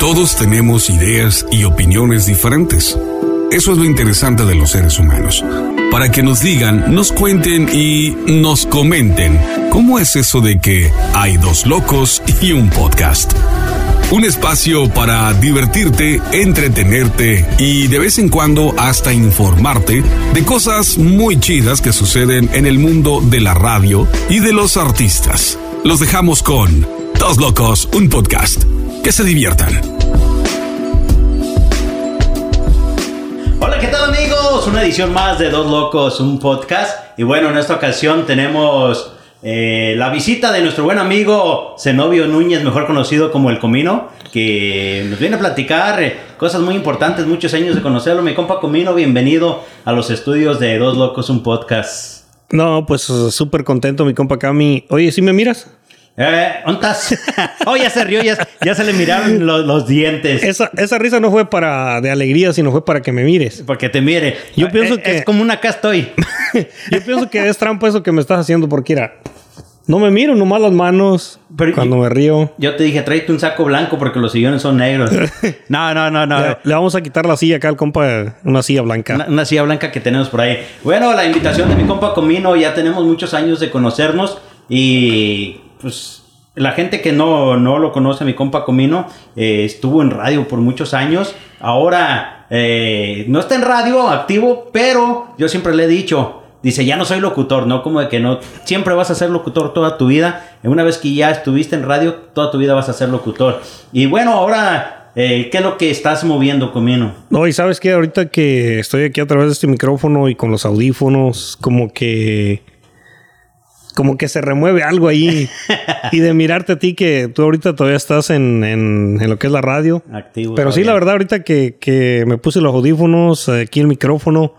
Todos tenemos ideas y opiniones diferentes. Eso es lo interesante de los seres humanos. Para que nos digan, nos cuenten y nos comenten cómo es eso de que hay dos locos y un podcast. Un espacio para divertirte, entretenerte y de vez en cuando hasta informarte de cosas muy chidas que suceden en el mundo de la radio y de los artistas. Los dejamos con Dos Locos, un podcast. Que se diviertan. Hola, ¿qué tal amigos? Una edición más de Dos Locos, un podcast. Y bueno, en esta ocasión tenemos eh, la visita de nuestro buen amigo Zenobio Núñez, mejor conocido como El Comino, que nos viene a platicar eh, cosas muy importantes, muchos años de conocerlo. Mi compa Comino, bienvenido a los estudios de Dos Locos, un podcast. No, pues súper contento, mi compa Cami. Oye, ¿sí me miras? Eh, ¿ontas? oh, ya se rió, ya, ya se le miraron los, los dientes. Esa, esa risa no fue para de alegría, sino fue para que me mires. Porque te mire. Yo pienso Es- que- Es como una acá estoy. Yo pienso que es trampa eso que me estás haciendo porque era. No me miro, nomás las manos Pero- cuando me río. Yo te dije, tráete un saco blanco porque los sillones son negros. No, no, no, no. Le, le vamos a quitar la silla acá al compa, una silla blanca. Una, una silla blanca que tenemos por ahí. Bueno, la invitación de mi compa Comino, ya tenemos muchos años de conocernos y pues la gente que no, no lo conoce, mi compa Comino, eh, estuvo en radio por muchos años. Ahora eh, no está en radio activo, pero yo siempre le he dicho, dice, ya no soy locutor, ¿no? Como de que no, siempre vas a ser locutor toda tu vida. Una vez que ya estuviste en radio, toda tu vida vas a ser locutor. Y bueno, ahora, eh, ¿qué es lo que estás moviendo, Comino? No, y sabes que ahorita que estoy aquí a través de este micrófono y con los audífonos, como que. Como que se remueve algo ahí. y de mirarte a ti, que tú ahorita todavía estás en, en- en lo que es la radio. Activo. Pero sí, la verdad, ahorita que, que me puse los audífonos, eh, aquí el micrófono,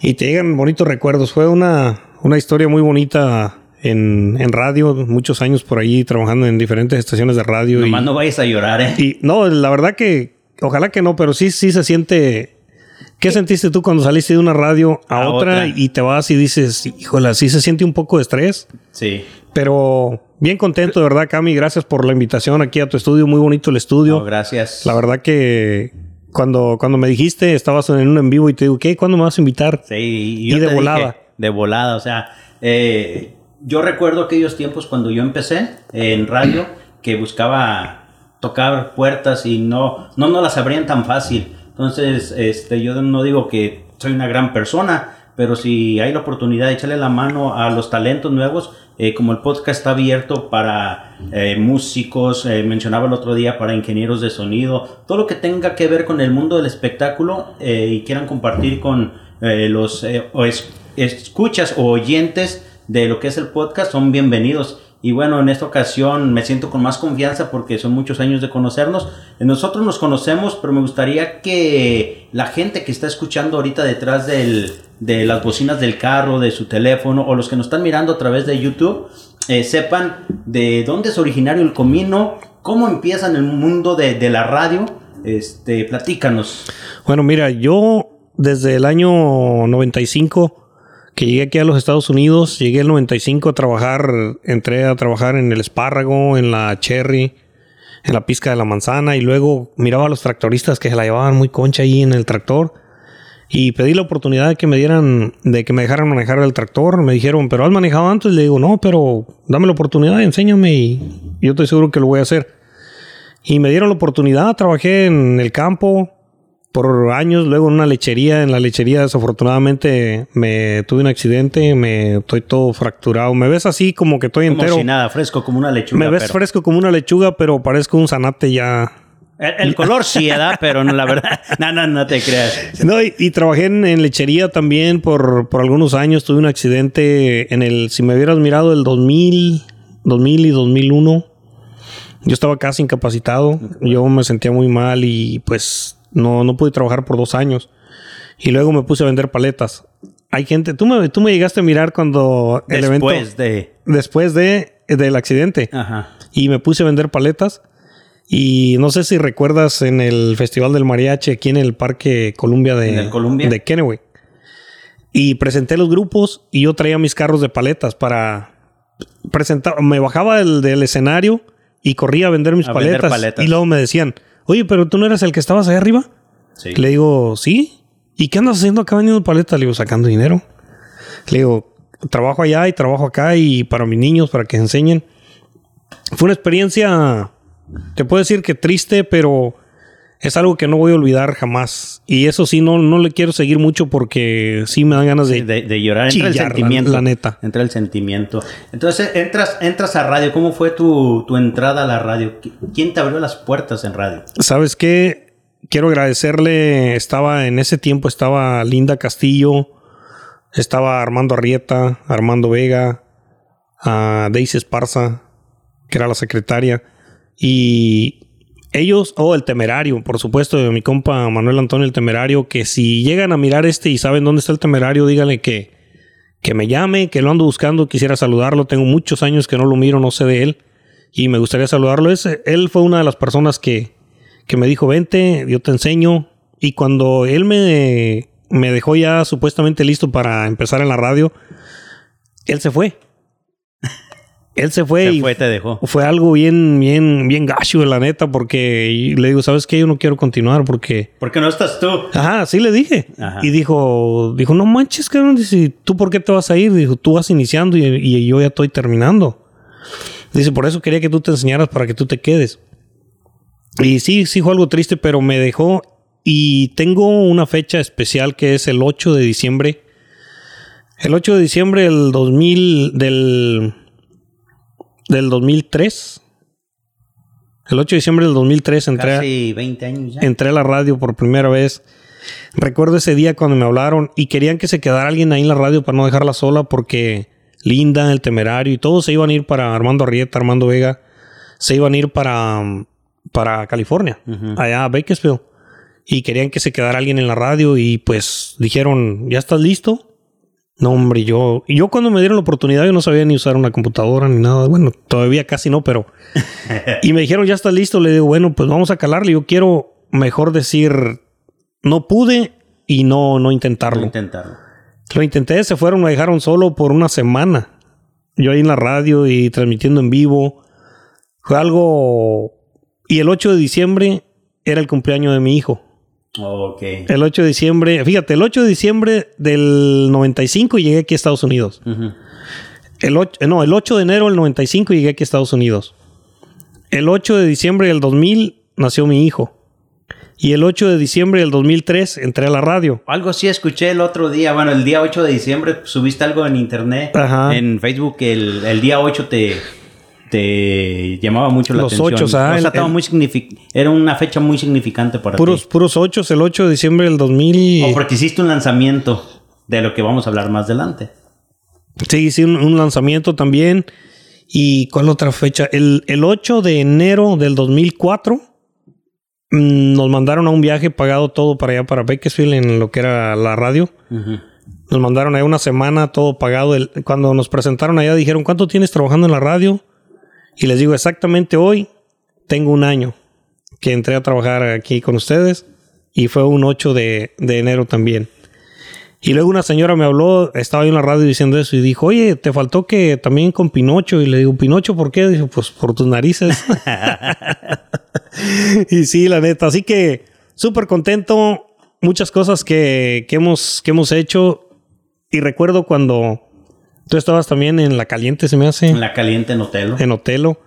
y te llegan bonitos recuerdos. Fue una, una historia muy bonita en, en radio, muchos años por ahí trabajando en diferentes estaciones de radio. y- Nomás no vayas a llorar, ¿eh? y no, la verdad que ojalá que no, pero sí, sí se siente. ¿Qué sentiste tú cuando saliste de una radio a, A otra, otra. y te vas y dices, híjole, sí se siente un poco de estrés? Sí. Pero bien contento, de verdad, Cami. Gracias por la invitación aquí a tu estudio. Muy bonito el estudio. No, gracias. la verdad que cuando, cuando me dijiste, estabas en un en vivo y te digo, ¿qué? ¿Cuándo me vas a invitar? Sí, y, Y yo de te volada. dije, de volada, o sea, eh, yo recuerdo aquellos tiempos cuando yo empecé en radio que buscaba tocar puertas y no, no nos las abrían tan fácil. Entonces, este, yo no digo que soy una gran persona, pero si hay la oportunidad de echarle la mano a los talentos nuevos, eh, como el podcast está abierto para eh, músicos, eh, mencionaba el otro día para ingenieros de sonido, todo lo que tenga que ver con el mundo del espectáculo eh, y quieran compartir con los o es- escuchas o oyentes de lo que es el podcast son bienvenidos. Y bueno, en esta ocasión me siento con más confianza porque son muchos años de conocernos. Eh, Nosotros nos conocemos, pero me gustaría que la gente que está escuchando ahorita detrás del, de las bocinas del carro, de su teléfono, o los que nos están mirando a través de YouTube, eh, sepan de dónde es originario el comino, cómo empieza en el mundo de, de la radio. Este, platícanos. Bueno, mira, yo desde el año 95 que llegué aquí a los Estados Unidos, llegué el 95 a trabajar, entré a trabajar en el espárrago, en la cherry, en la pizca de la manzana y luego miraba a los tractoristas que se la llevaban muy concha ahí en el tractor y pedí la oportunidad de que me dieran, de que me dejaran manejar el tractor. Me dijeron, pero has manejado antes. Le digo, no, pero dame la oportunidad, enséñame y yo estoy seguro que lo voy a hacer. Y me dieron la oportunidad, trabajé en el campo por años, luego en una lechería, en la lechería desafortunadamente me tuve un accidente, me estoy todo fracturado, me ves así como que estoy Como entero, si nada, fresco como una lechuga. me ves pero- fresco como una lechuga, pero parezco un zanate ya. El, el color sí, ¿verdad? Pero no, la verdad, no, no, no te creas. No, y, y trabajé en, en lechería también por, por algunos años, tuve un accidente en el, si me hubieras mirado el 2000, 2000 y 2001, yo estaba casi incapacitado, yo me sentía muy mal y pues no, no pude trabajar por dos años. Y luego me puse a vender paletas. Hay gente, tú me, tú me llegaste a mirar cuando el evento, Después de... después de, del accidente, Ajá. y me puse a vender paletas. Y no sé si recuerdas en el Festival del Mariachi aquí en el Parque Columbia de, ¿En Columbia? de Kennewick. Y presenté los grupos y yo traía mis carros de paletas para presentar. Me bajaba del, del escenario y corría a vender mis A vender paletas, paletas. Y luego me decían, oye, pero tú no eras el que estabas allá arriba. Sí. Le digo, sí. ¿Y qué andas haciendo acá vendiendo paletas? Le digo, sacando dinero. Le digo, trabajo allá y trabajo acá y para mis niños, para que enseñen. Fue una experiencia, te puedo decir que triste, pero es algo que no voy a olvidar jamás. Y eso sí, no, no le quiero seguir mucho porque sí me dan ganas de... de, de llorar, entra el chillar, la- sentimiento. la neta. Entra el sentimiento. Entonces, entras, entras a radio. ¿Cómo fue tu, tu entrada a la radio? ¿Qui- ¿Quién te abrió las puertas en radio? ¿Sabes qué? Quiero agradecerle, estaba en ese tiempo, estaba Linda Castillo, estaba Armando Arrieta, Armando Vega, a Daisy Esparza, que era la secretaria, y ellos, oh, el temerario, por supuesto, de mi compa Manuel Antonio el temerario, que si llegan a mirar este y saben dónde está el temerario, díganle que, que me llame, que lo ando buscando, quisiera saludarlo, tengo muchos años que no lo miro, no sé de él, y me gustaría saludarlo. Él fue una de las personas que, que me dijo, vente, yo te enseño. Y cuando él me, me dejó ya supuestamente listo para empezar en la radio, él se fue. Él se fue Se y fue, te dejó. fue algo bien, bien, bien gacho, la neta, porque le digo, ¿sabes qué? Yo no quiero continuar porque... ¿Por qué no estás tú? Ajá, sí le dije. Ajá. Y dijo, dijo, no manches, cabrón, dice, ¿tú por qué te vas a ir? Dijo, tú vas iniciando y, y yo ya estoy terminando. Dice, por eso quería que tú te enseñaras para que tú te quedes. Y sí, sí fue algo triste, pero me dejó. Y tengo una fecha especial que es el 8 de diciembre. El 8 de diciembre del 2000, del, del 2003. El 8 de diciembre del 2003 entré, a- Casi 20 años ya. entré a la radio por primera vez. Recuerdo ese día cuando me hablaron y querían que se quedara alguien ahí en la radio para no dejarla sola porque Linda, el temerario y todos se iban a ir para Armando Arrieta, Armando Vega, se iban a ir para, para California, allá a Bakersfield. Y querían que se quedara alguien en la radio y pues dijeron, ¿ya estás listo? No, hombre, yo... Yo cuando me dieron la oportunidad yo no sabía ni usar una computadora ni nada. Bueno, todavía casi no, pero... y me dijeron, ¿ya estás listo? Le digo, bueno, pues vamos a calarle. Yo quiero mejor decir, no pude y no, no intentarlo. Intentarlo. Lo intenté, se fueron, me dejaron solo por una semana. Yo ahí en la radio y transmitiendo en vivo. Fue algo... Y el 8 de diciembre era el cumpleaños de mi hijo. Ok. El 8 de diciembre, fíjate, el 8 de diciembre del 95 llegué aquí a Estados Unidos. El 8, eh, no, el 8 de enero del 95 llegué aquí a Estados Unidos. El 8 de diciembre del 2000 nació mi hijo. Y el 8 de diciembre del 2003 entré a la radio. Algo así escuché el otro día. Bueno, el día 8 de diciembre subiste algo en internet. Ajá. En Facebook. que El, el día 8 te, te llamaba mucho la Los atención. ochos, ah, O sea, el- estaba el- muy signific- Era una fecha muy significante para Puros, ti. puros 8, el 8 de diciembre del 2000. O porque hiciste un lanzamiento de lo que vamos a hablar más adelante. Sí, sí, un, un lanzamiento también. ¿Y cuál otra fecha? El, el 8 de enero del 2004 mm, nos mandaron a un viaje pagado todo para allá, para Bakersfield, en lo que era la radio. Nos mandaron ahí una semana todo pagado. Cuando nos presentaron allá dijeron, ¿cuánto tienes trabajando en la radio? Y les digo, exactamente hoy tengo un año que entré a trabajar aquí con ustedes y fue un 8 de, de enero también. Y luego una señora me habló, estaba yo en la radio diciendo eso y dijo, oye, te faltó que también con Pinocho. Y le digo, ¿Pinocho por qué? Dijo, pues por tus narices. y sí, la neta. Así que súper contento. Muchas cosas que, que hemos, que hemos hecho. Y recuerdo cuando tú estabas también en La Caliente, se me hace, En la caliente en Otelo. en Otelo.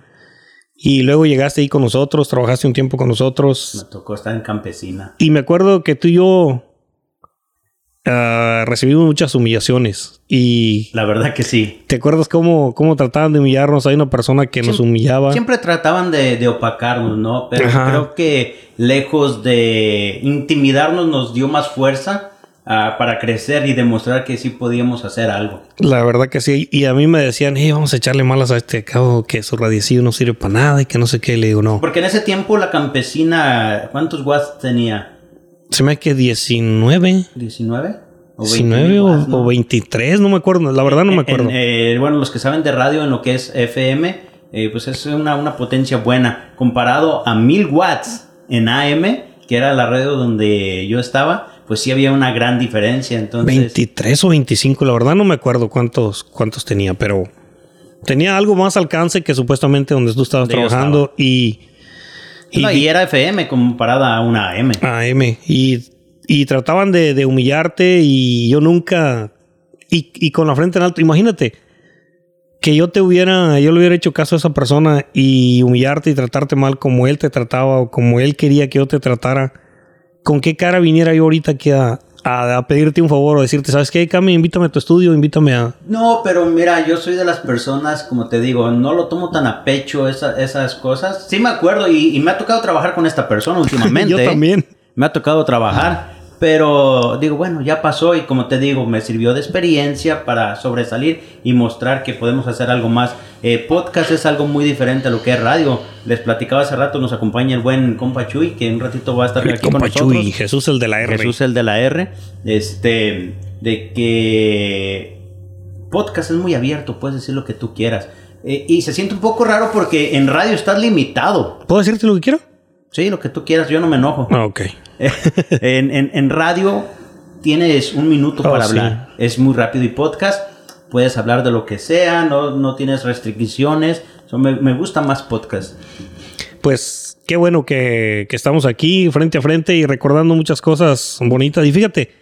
Y luego llegaste ahí con nosotros, trabajaste un tiempo con nosotros. Me tocó estar en Campesina. Y me acuerdo que tú y yo ah, recibimos muchas humillaciones. Y La verdad que sí. ¿te acuerdas cómo, cómo trataban de humillarnos? Hay una persona que nos humillaba. Siempre trataban de, de opacarnos, ¿no? Pero Ajá. creo que lejos de intimidarnos nos dio más fuerza ah, para crecer y demostrar que sí podíamos hacer algo. La verdad que sí. Y a mí me decían, hey, vamos a echarle malas a este cabo que su radiecillo no sirve para nada y que no sé qué. Le digo, no. Porque en ese tiempo la campesina, ¿cuántos watts tenía? Se me hace que 19. ¿19? ¿O 19 20 o, no? o 23, no me acuerdo. La verdad no me En- acuerdo. eh, bueno, los que saben de radio en lo que es FM, eh, pues es una, una potencia buena. Comparado a 1000 watts en AM, que era la radio donde yo estaba, pues sí había una gran diferencia. Entonces, 23 o 25, la verdad no me acuerdo cuántos, cuántos tenía, pero, tenía algo más alcance que supuestamente donde tú estabas Donde trabajando y... No, y era FM comparada a una AM. AM. Y, y trataban de, de humillarte y yo nunca... Y, y con la frente en alto, imagínate que yo te hubiera, yo le hubiera hecho caso a esa persona y humillarte y tratarte mal como él te trataba o como él quería que yo te tratara. ¿Con qué cara viniera yo ahorita aquí a, a, a pedirte un favor o decirte, ¿sabes qué, Cami? Invítame a tu estudio, invítame a... No, pero mira, yo soy de las personas, como te digo, no lo tomo tan a pecho esa- esas cosas. Sí me acuerdo y, y me ha tocado trabajar con esta persona últimamente. yo ¿eh? también. Me ha tocado trabajar, pero digo, bueno, ya pasó y como te digo, me sirvió de experiencia para sobresalir y mostrar que podemos hacer algo más. Eh, podcast es algo muy diferente a lo que es radio. Les platicaba hace rato, nos acompaña el buen compa Chuy, que en un ratito va a estar aquí con nosotros. Chuy, Jesús el de la R. Jesús el de la R, este, de que podcast es muy abierto, puedes decir lo que tú quieras. Eh, y se siente un poco raro porque en radio estás limitado. ¿Puedo decirte lo que quiero? Sí, lo que tú quieras, yo no me enojo. Ah, ok. en, en- en radio tienes un minuto Oh, para sí. hablar. Es muy rápido y podcast puedes hablar de lo que sea, no, no tienes restricciones. So, me, me gusta más podcast. Pues qué bueno que, que estamos aquí frente a frente y recordando muchas cosas bonitas. Y fíjate,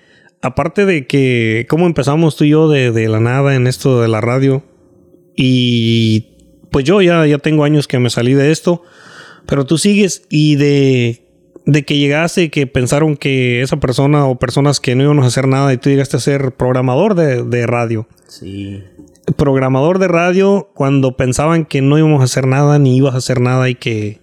aparte de que cómo empezamos tú y yo de, de la nada en esto de la radio, y pues yo ya, ya tengo años que me salí de esto, pero tú sigues y de, de que llegaste, que pensaron que esa persona o personas que no íbamos a hacer nada y tú llegaste a ser programador de, de radio Sí. programador de radio cuando pensaban que no íbamos a hacer nada ni ibas a hacer nada y que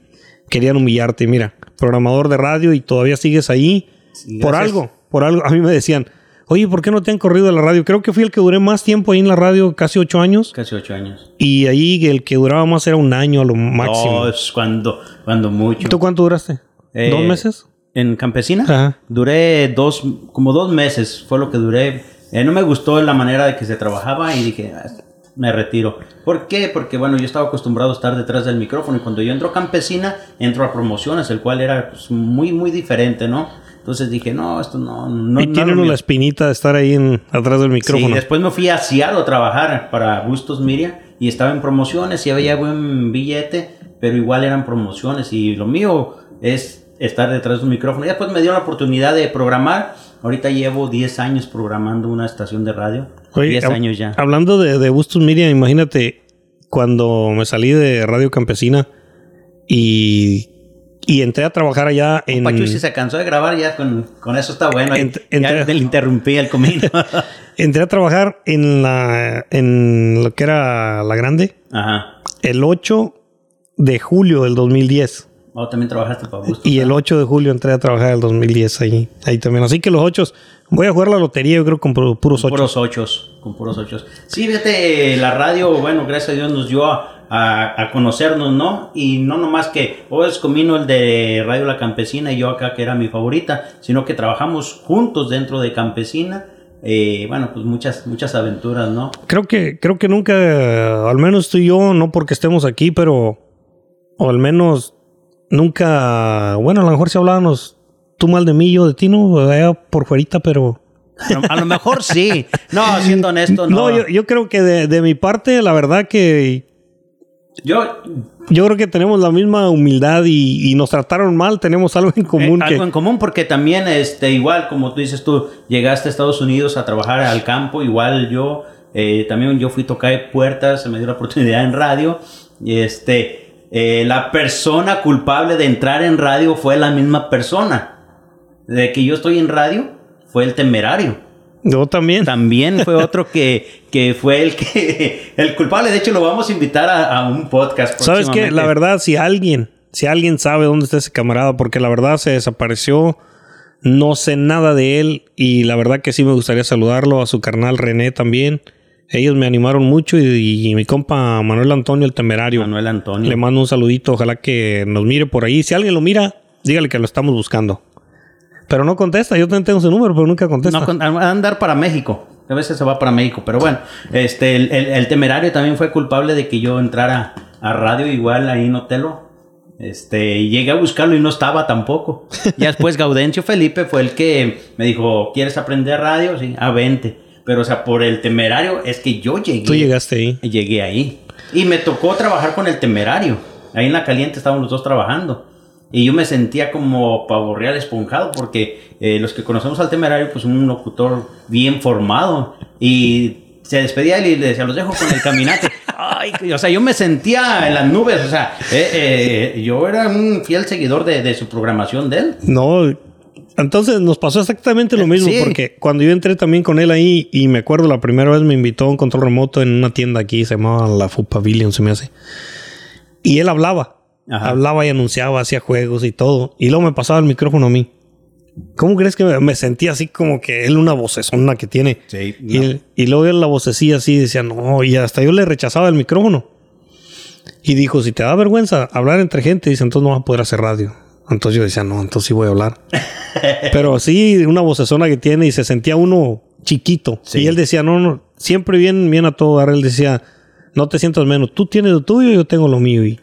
querían humillarte. Mira, programador de radio y todavía sigues ahí Sí, por algo, por algo. A mí me decían, oye, ¿por qué no te han corrido de la radio? Creo que fui el que duré más tiempo ahí en la radio, casi ocho años. Casi ocho años. Y ahí el que duraba más era un año a lo máximo. Dos, cuando, cuando mucho. ¿Tú cuánto duraste? Eh, ¿Dos meses? En Campesina Ajá. duré dos, como dos meses, fue lo que duré. Eh, no me gustó la manera de que se trabajaba y dije, "Ah, me retiro. ¿Por qué? Porque bueno, yo estaba acostumbrado a estar detrás del micrófono y cuando yo entro a Campesina, entro a promociones, el cual era pues, muy, muy diferente, ¿no? Entonces dije, no, esto no, no y no tiene mío". la espinita de estar ahí en, atrás del micrófono. Sí, después me fui a Seattle a trabajar para Bustos Miria y estaba en promociones y había buen billete, pero igual eran promociones y lo mío es estar detrás de un micrófono. Y después me dio la oportunidad de programar. Ahorita llevo 10 años programando una estación de radio. Oye, 10 hab- años ya. Hablando de, de Bustos Miriam, imagínate cuando me salí de Radio Campesina y, y entré a trabajar allá en... Pachu, si se cansó de grabar ya con, con eso está bueno. Ent- ya entre- le interrumpí el comino. Entré a trabajar en la en lo que era la grande Ajá. el 8 de julio del 2010. Oh, también trabajaste para Bustos. Y el 8 de julio entré a trabajar el 2010 ahí, ahí también. Así que los 8 voy a jugar la lotería, yo creo con pu- puros 8. Puros ochos, con puros ochos. Sí, fíjate, la radio, bueno, gracias a Dios nos dio a, a- a conocernos, ¿no? Y no nomás que, oh, es Comino el de Radio La Campesina y yo acá que era mi favorita, sino que trabajamos juntos dentro de Campesina. Eh, bueno, pues muchas, muchas aventuras, ¿no? Creo que creo que nunca al menos tú y yo no porque estemos aquí, pero o al menos nunca, bueno, a lo mejor si hablábamos tú mal de mí, yo de ti, no, Allá por fuerita, pero A lo, a lo mejor sí. No, siendo honesto, no. no, yo, yo creo que de, de mi parte, la verdad que yo yo creo que tenemos la misma humildad y, y nos trataron mal, tenemos algo en común Eh, que algo en común porque también, este, igual como tú dices tú, llegaste a Estados Unidos a trabajar al campo, igual yo, eh, también yo fui tocar puertas, se me dio la oportunidad en radio, y este, eh, la persona culpable de entrar en radio fue la misma persona. De que yo estoy en radio, fue el temerario. yo también. También fue otro que, que fue el que, el culpable, de hecho lo vamos a invitar a, a un podcast. ¿Sabes próximamente. La verdad, si alguien, si alguien sabe dónde está ese camarada, porque la verdad se desapareció, no sé nada de él y la verdad que sí me gustaría saludarlo, a su carnal René también. Ellos me animaron mucho y, y mi compa Manuel Antonio el Temerario. Manuel Antonio. Le mando un saludito, ojalá que nos mire por ahí. Si alguien lo mira, dígale que lo estamos buscando. Pero no contesta, yo también tengo su número, pero nunca contesta. No, a andar para México. A veces se va para México. Pero bueno, este, el, el- el temerario también fue culpable de que yo entrara a radio igual ahí en Otelo. Este, y llegué a buscarlo y no estaba tampoco. Ya después Gaudencio Felipe fue el que me dijo, ¿quieres aprender radio? Sí, a 20. Pero, o sea, por el temerario es que yo llegué. Tú llegaste ahí. Llegué ahí. Y me tocó trabajar con el temerario. Ahí en la caliente estábamos los dos trabajando. Y yo me sentía como pavo real esponjado porque eh, los que conocemos al temerario, pues un locutor bien formado. Y se despedía él y le decía, los dejo con el caminante. Ay, o sea, yo me sentía en las nubes. O sea, eh, eh, yo era un fiel seguidor de, de su programación de él. No, entonces nos pasó exactamente lo mismo, Sí. porque cuando yo entré también con él ahí, y me acuerdo la primera vez me invitó a un control remoto en una tienda aquí, se llamaba la Food Pavilion, se me hace. Y él hablaba, Ajá. hablaba y anunciaba, hacía juegos y todo. Y luego me pasaba el micrófono a mí. ¿Cómo crees que me, me sentía así como que él una vocesona que tiene? Sí, Y, no. él- y luego él la vocecilla así decía, no, y hasta yo le rechazaba el micrófono. Y dijo, si te da vergüenza hablar entre gente, dice, entonces no vas a poder hacer radio. Entonces yo decía, no, entonces sí voy a hablar. Pero sí, una vocesona que tiene y se sentía uno chiquito. Sí. Y él decía, no, no, siempre bien, bien a todo dar. Él decía, no te sientas menos. Tú tienes lo tuyo, yo tengo lo mío. Y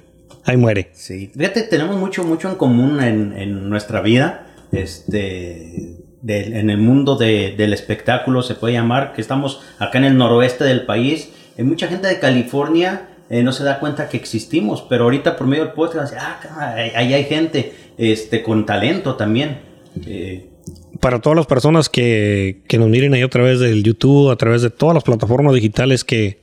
ahí muere. Sí, fíjate, tenemos mucho, mucho en común en, en nuestra vida. Este, en el mundo de- del espectáculo se puede llamar, que estamos acá en el noroeste del país. Hay mucha gente de California eh, no se da cuenta que existimos, pero ahorita por medio del podcast, ah, ahí hay gente este, con talento también. Eh, Para todas las personas que, que nos miren ahí a través del YouTube, a través de todas las plataformas digitales que,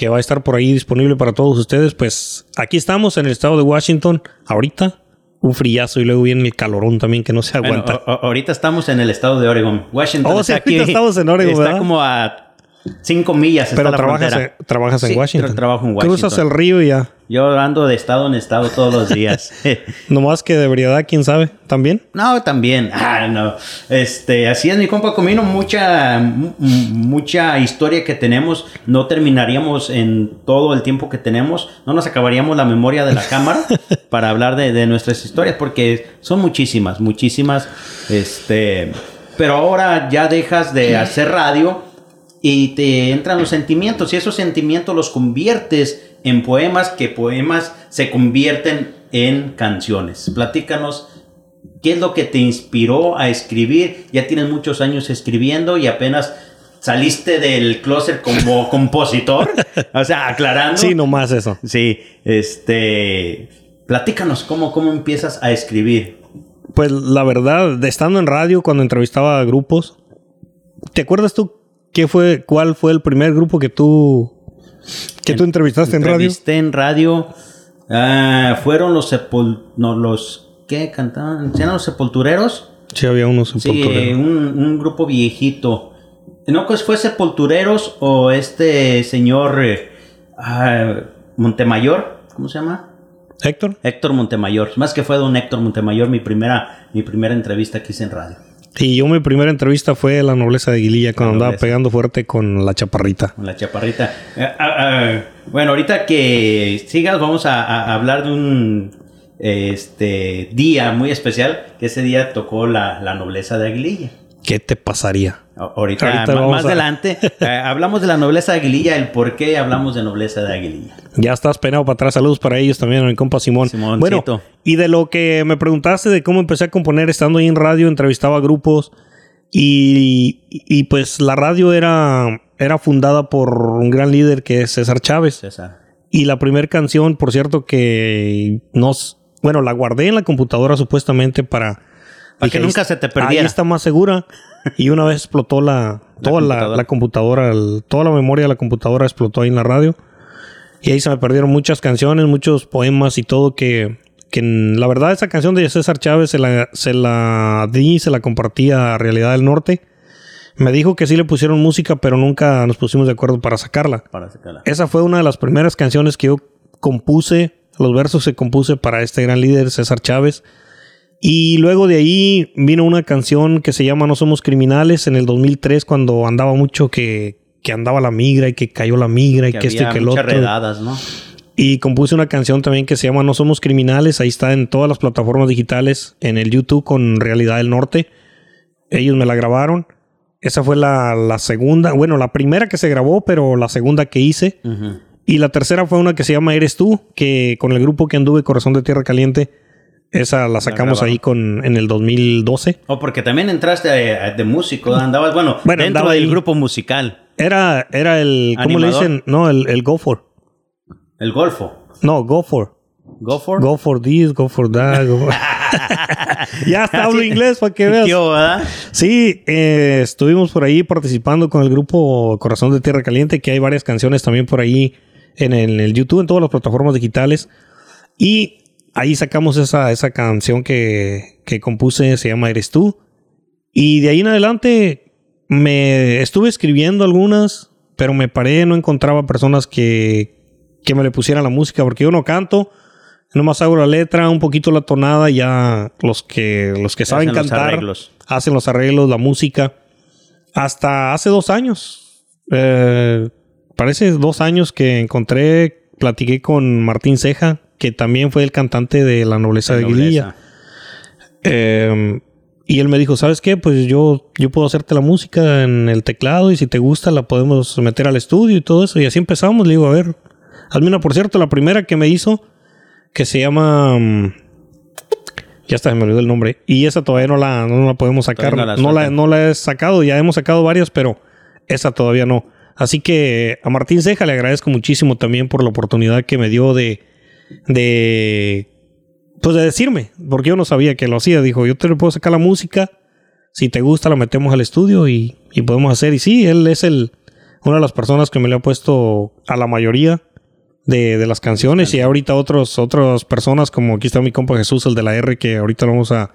que va a estar por ahí disponible para todos ustedes, pues aquí estamos en el estado de Washington, ahorita. Un frillazo y luego viene el calorón también que no se aguanta. ahorita estamos en el estado de Oregon. Washington Oh, está sí, estamos en Oregon, Está ¿verdad? como a cinco millas. está Pero la trabajas, en, trabajas en Sí, Washington. tra- trabajo en Cruzas Washington. el río y ya. Yo ando de estado en estado todos los días. Nomás que de ebriedad, quién sabe, también. no, también. Ah, no. Este, así es, mi compa Comino. Mucha, mu- mucha historia que tenemos. No terminaríamos en todo el tiempo que tenemos. No nos acabaríamos la memoria de la cámara para hablar de, de nuestras historias porque son muchísimas, muchísimas. Este, pero ahora ya dejas de hacer radio y te entran los sentimientos y esos sentimientos los conviertes en poemas que poemas se convierten en canciones. Platícanos qué es lo que te inspiró a escribir. Ya tienes muchos años escribiendo y apenas saliste del closet como compositor. O sea, aclarando. Sí, nomás eso. Sí, este platícanos cómo cómo empiezas a escribir. Pues la verdad, de estando en radio cuando entrevistaba a grupos, ¿te acuerdas tú qué fue, cuál fue el primer grupo que tú que tú entrevistaste en radio? Entrevisté en radio. ah, fueron los sepul... No, los... ¿Qué cantaban? ¿Eran los sepultureros? Sí, había unos Sí, sepultureros. un, un grupo viejito. No, pues fue Sepultureros o este señor eh, ah, Montemayor. ¿Cómo se llama? Héctor. Héctor Montemayor. Más que fue don Héctor Montemayor, mi primera, mi primera entrevista que hice en radio. Y yo mi primera entrevista fue La Nobleza de Aguililla cuando andaba pegando fuerte con la chaparrita. Con la chaparrita. Eh, ah, ah, bueno, ahorita que sigas, vamos a, a hablar de un este día muy especial. Que ese día tocó la, la nobleza de Aguililla. ¿Qué te pasaría? Ahorita, Ahorita ma- vamos más a- adelante eh, hablamos de la nobleza de Aguililla, el por qué hablamos de nobleza de Aguililla. Ya estás peinado para atrás. Saludos para ellos también, a mi compa Simón. Simoncito. Bueno, y de lo que me preguntaste de cómo empecé a componer estando ahí en radio, entrevistaba a grupos y, y pues la radio era, era fundada por un gran líder que es César Chávez. César. Y la primera canción, por cierto, que nos... Bueno, la guardé en la computadora supuestamente para... Para que nunca ahí- se te perdiera. Ahí está más segura. Y una vez explotó la... Toda la, computadora. la computadora, el- toda la memoria de la computadora explotó ahí en la radio. Y ahí se me perdieron muchas canciones, muchos poemas y todo que... Que la verdad esa canción de César Chávez se la, se la di, se la compartí a Realidad del Norte. Me dijo que sí le pusieron música, pero nunca nos pusimos de acuerdo para sacarla. Para sacarla. Esa fue una de las primeras canciones que yo compuse. Los versos que compuse para este gran líder, César Chávez. Y luego de ahí vino una canción que se llama No Somos Criminales en el 2003, cuando andaba mucho que, que andaba la migra y que cayó la migra y Que que, este y que el otro. redadas, ¿no? Y compuse una canción también que se llama No Somos Criminales. Ahí está en todas las plataformas digitales, en el YouTube con Realidad del Norte. Ellos me la grabaron. Esa fue la, la segunda, bueno, la primera que se grabó, pero la segunda que hice. Y la tercera fue una que se llama Eres tú, que con el grupo que anduve, Corazón de Tierra Caliente, esa la sacamos ahí con, en el 2012. O porque también entraste de músico, andabas, bueno, Bueno, dentro andaba del ahí. grupo musical. Era, era el, ¿cómo le dicen? No, el, el Go For. El Golfo. No, Go For. Go for. Go For This, Go For That. go for- ya hasta hablo inglés para que veas. ¿Qué hubo, verdad? Sí, eh, estuvimos por ahí participando con el grupo Corazón de Tierra Caliente, que hay varias canciones también por ahí en el, en el YouTube, en todas las plataformas digitales. Y ahí sacamos esa, esa canción que, que compuse, se llama Eres tú. Y de ahí en adelante me estuve escribiendo algunas, pero me paré, no encontraba personas que, que me le pusieran la música, porque yo no canto. Nomás hago la letra, un poquito la tonada, y ya los que, los que saben Hacen los cantar arreglos. hacen los arreglos, la música. Hasta hace dos años, eh, parece dos años que encontré, platiqué con Martín Ceja, que también fue el cantante de La Nobleza de. Guililla. Eh, y él me dijo, ¿sabes qué? Pues yo, yo puedo hacerte la música en el teclado y si te gusta la podemos meter al estudio y todo eso. Y así empezamos. Le digo, a ver, hazme una, por cierto, la primera que me hizo, que se llama... mm, ya está, se me olvidó el nombre. Y esa todavía no la, no la podemos sacar. No No la la, sueltan. no la he sacado. Ya hemos sacado varias, pero esa todavía no. Así que a Martín Ceja le agradezco muchísimo también por la oportunidad que me dio de, de, pues de decirme, porque yo no sabía que lo hacía. Dijo, yo te le puedo sacar la música. Si te gusta, la metemos al estudio y, y podemos hacer. Y sí, él es el, una de las personas que me le ha puesto a la mayoría de, de las canciones. Y ahorita otros, otras personas, como aquí está mi compa Jesús, el de la R, que ahorita lo vamos a,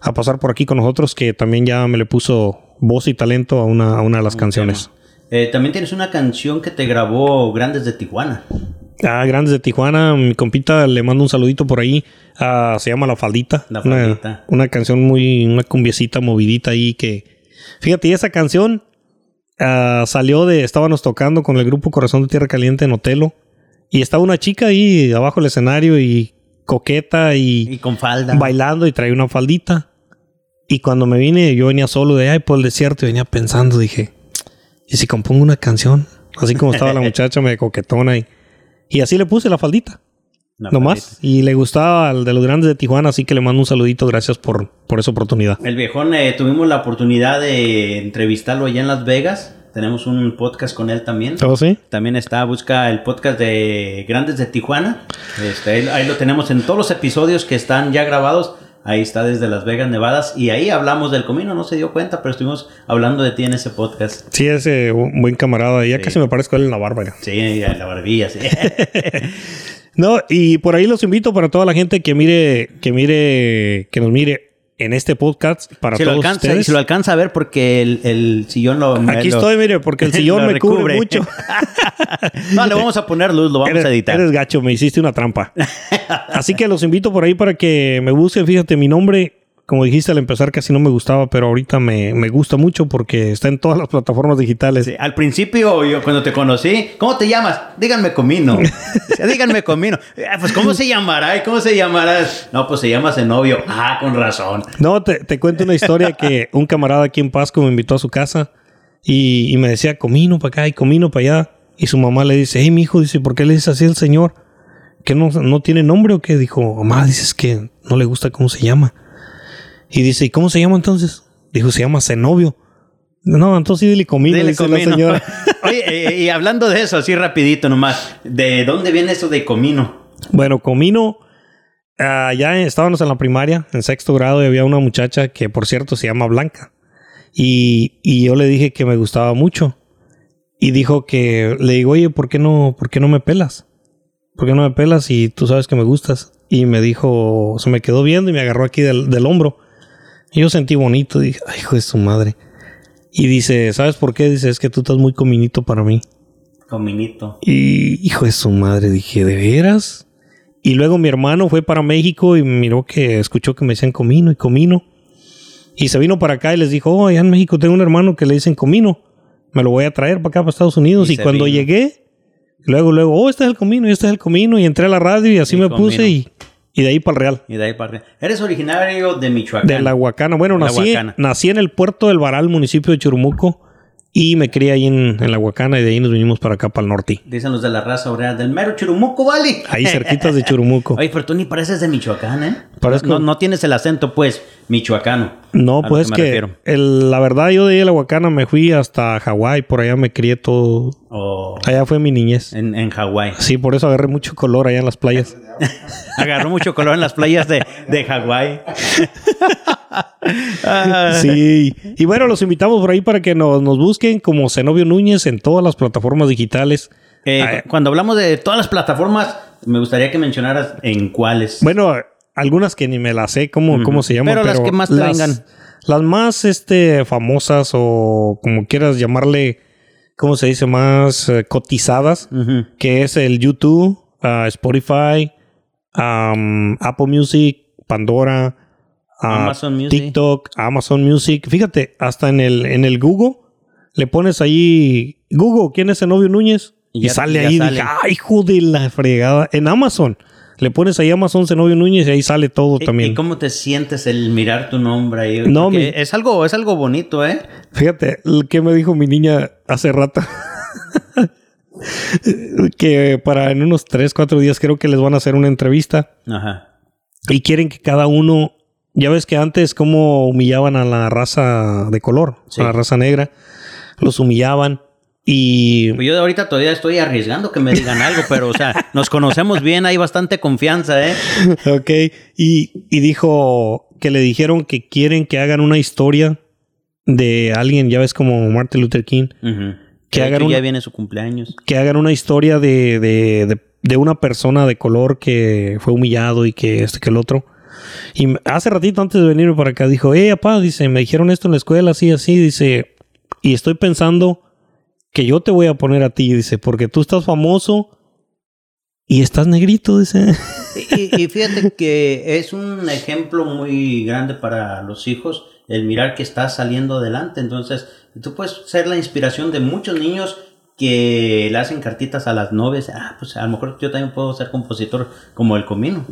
a pasar por aquí con nosotros, que también ya me le puso voz y talento a una, a una de las canciones. Eh, también tienes una canción que te grabó Grandes de Tijuana. Ah, Grandes de Tijuana, mi compita le mando un saludito por ahí. Ah, se llama La Faldita. La Una- Faldita. Una, canción muy, una cumbiecita movidita ahí que. Fíjate, y esa canción ah, salió de. Estábamos tocando con el grupo Corazón de Tierra Caliente en Otelo. Y estaba una chica ahí abajo del escenario y coqueta y, Y con falda. bailando y traía una faldita. Y cuando me vine, yo venía solo de ahí por el desierto y venía pensando, dije, ¿y si compongo una canción? Así como estaba la muchacha, me coquetona y, y así le puse la faldita, La nomás. faldita. Y le gustaba al de los grandes de Tijuana, así que le mando un saludito, gracias por, por esa oportunidad. El viejón, eh, tuvimos la oportunidad de entrevistarlo allá en Las Vegas. Tenemos un podcast con él también. ¿Todo sí? También está, busca el podcast de Grandes de Tijuana. Este, ahí, ahí lo tenemos en todos los episodios que están ya grabados. Ahí está desde Las Vegas, Nevadas. Y ahí hablamos del comino, no se dio cuenta, pero estuvimos hablando de ti en ese podcast. Sí, ese un buen camarada. Ya Sí. casi me parezco a él en la bárbara. Sí, la barbilla, sí. No, y por ahí los invito para toda la gente que mire, que mire, que nos mire en este podcast para si, lo todos alcanza, ustedes. si lo alcanza a ver porque el, el sillón lo... Aquí lo- estoy, mire, porque el sillón me cubre mucho. no, le vamos a poner luz, lo vamos eres, a editar. eres gacho, me hiciste una trampa. Así que los invito por ahí para que me busquen. Fíjate, mi nombre, como dijiste al empezar, casi no me gustaba, pero ahorita me, me gusta mucho porque está en todas las plataformas digitales. Sí, al principio, yo cuando te conocí, ¿cómo te llamas? Díganme Comino. Díganme Comino. Ah, Pues, ¿cómo se llamará? ¿Y cómo se llamará? No, pues se llama Zenobio. Ah, con razón. No, te, te cuento una historia que un camarada aquí en Pasco me invitó a su casa y, y me decía, comino para acá y comino para allá. Y su mamá le dice, hey, mi hijo, dice, ¿por qué le dices así al señor? ¿Que no, no tiene nombre o qué? Dijo, mamá, dices que no le gusta cómo se llama. Y dice, ¿y cómo se llama entonces? Dijo, se llama Zenobio. No, entonces dile comino, Dile dice la Comino. señora. Oye, eh, y hablando de eso, así rapidito nomás, ¿de dónde viene eso de Comino? Bueno, Comino, ah, ya estábamos en la primaria, en sexto grado, y había una muchacha que, por cierto, se llama Blanca. Y, y yo le dije que me gustaba mucho. Y dijo que, le digo, oye, ¿por qué no, por qué no me pelas? ¿Por qué no me pelas y tú sabes que me gustas? Y me dijo, se me quedó viendo y me agarró aquí del, del hombro. Y yo sentí bonito, dije, ay, hijo de su madre. Y dice, ¿sabes por qué? Dice, es que tú estás muy cominito para mí. Cominito. Y hijo de su madre, dije, ¿de veras? Y luego mi hermano fue para México y miró que escuchó que me decían comino y comino. Y se vino para acá y les dijo, oh, allá en México tengo un hermano que le dicen comino. Me lo voy a traer para acá, para Estados Unidos. Y cuando vino. llegué, luego, luego, oh, este es el comino y este es el comino. Y entré a la radio y así Y me comino. puse y, y de ahí para el Real. Y de ahí para arriba. Eres originario de Michoacán. De la Huacana. Bueno, La nací, Huacana. nací en el puerto del Baral, municipio de Churumuco. Y me crié ahí en, en La Huacana y de ahí nos vinimos para acá, para el norte. Dicen los de la raza obrera del mero Churumuco, ¿vale? Ahí cerquitas de Churumuco. Oye, pero tú ni pareces de Michoacán, ¿eh? Parezco- No, no tienes el acento, pues, michoacano. No, pues que, el- la verdad yo de ahí a La Huacana me fui hasta Hawái, por allá me crié todo. O Allá fue mi niñez. en, en Hawái. Sí, por eso agarré mucho color allá en las playas. Agarró mucho color en las playas de, de Hawái. Sí. Y bueno, los invitamos por ahí para que nos, nos busquen como Zenobio Núñez en todas las plataformas digitales. eh, cuando hablamos de todas las plataformas, me gustaría que mencionaras en cuáles. Bueno, algunas que ni me las sé cómo, cómo se llaman. Pero las que más te vengan. Las más este, famosas o como quieras llamarle, ¿cómo se dice? Más eh, cotizadas, que es el YouTube, ah, Spotify, Apple Music, Pandora, Amazon Music. TikTok, Amazon Music. Fíjate, hasta en el, en el Google le pones ahí, Google, ¿quién es el novio Núñez? Y Y, ya- sale ya ahí, sale. dije, ay, hijo de la fregada. En Amazon, le pones ahí Amazon Zenobio Núñez y ahí sale todo ¿Y- también. ¿Y cómo te sientes el mirar tu nombre ahí? No, mi- es algo, es algo bonito, ¿eh? Fíjate, lo que me dijo mi niña hace rato. que para en unos 3, 4 días creo que les van a hacer una entrevista Ajá. y quieren que cada uno, ya ves que antes como humillaban a la raza de color, Sí. a la raza negra, los humillaban y Pues yo ahorita todavía estoy arriesgando que me digan algo, pero o sea, nos conocemos bien, hay bastante confianza, ¿eh? ok, y, y dijo que le dijeron que quieren que hagan una historia de alguien, ya ves como Martin Luther King. Que De hagan hecho, una- ya viene su cumpleaños. que hagan una historia de, de, de, de una persona de color que fue humillado y que este que el otro. Y hace ratito antes de venirme para acá dijo, eh, papá, dice, me dijeron esto en la escuela, así, así, dice, y estoy pensando que yo te voy a poner a ti, dice, porque tú estás famoso y estás negrito, dice. Y, y fíjate que es un ejemplo muy grande para los hijos el mirar que estás saliendo adelante. Entonces, tú puedes ser la inspiración de muchos niños que le hacen cartitas a las novias. Ah, pues a lo mejor yo también puedo ser compositor como el comino.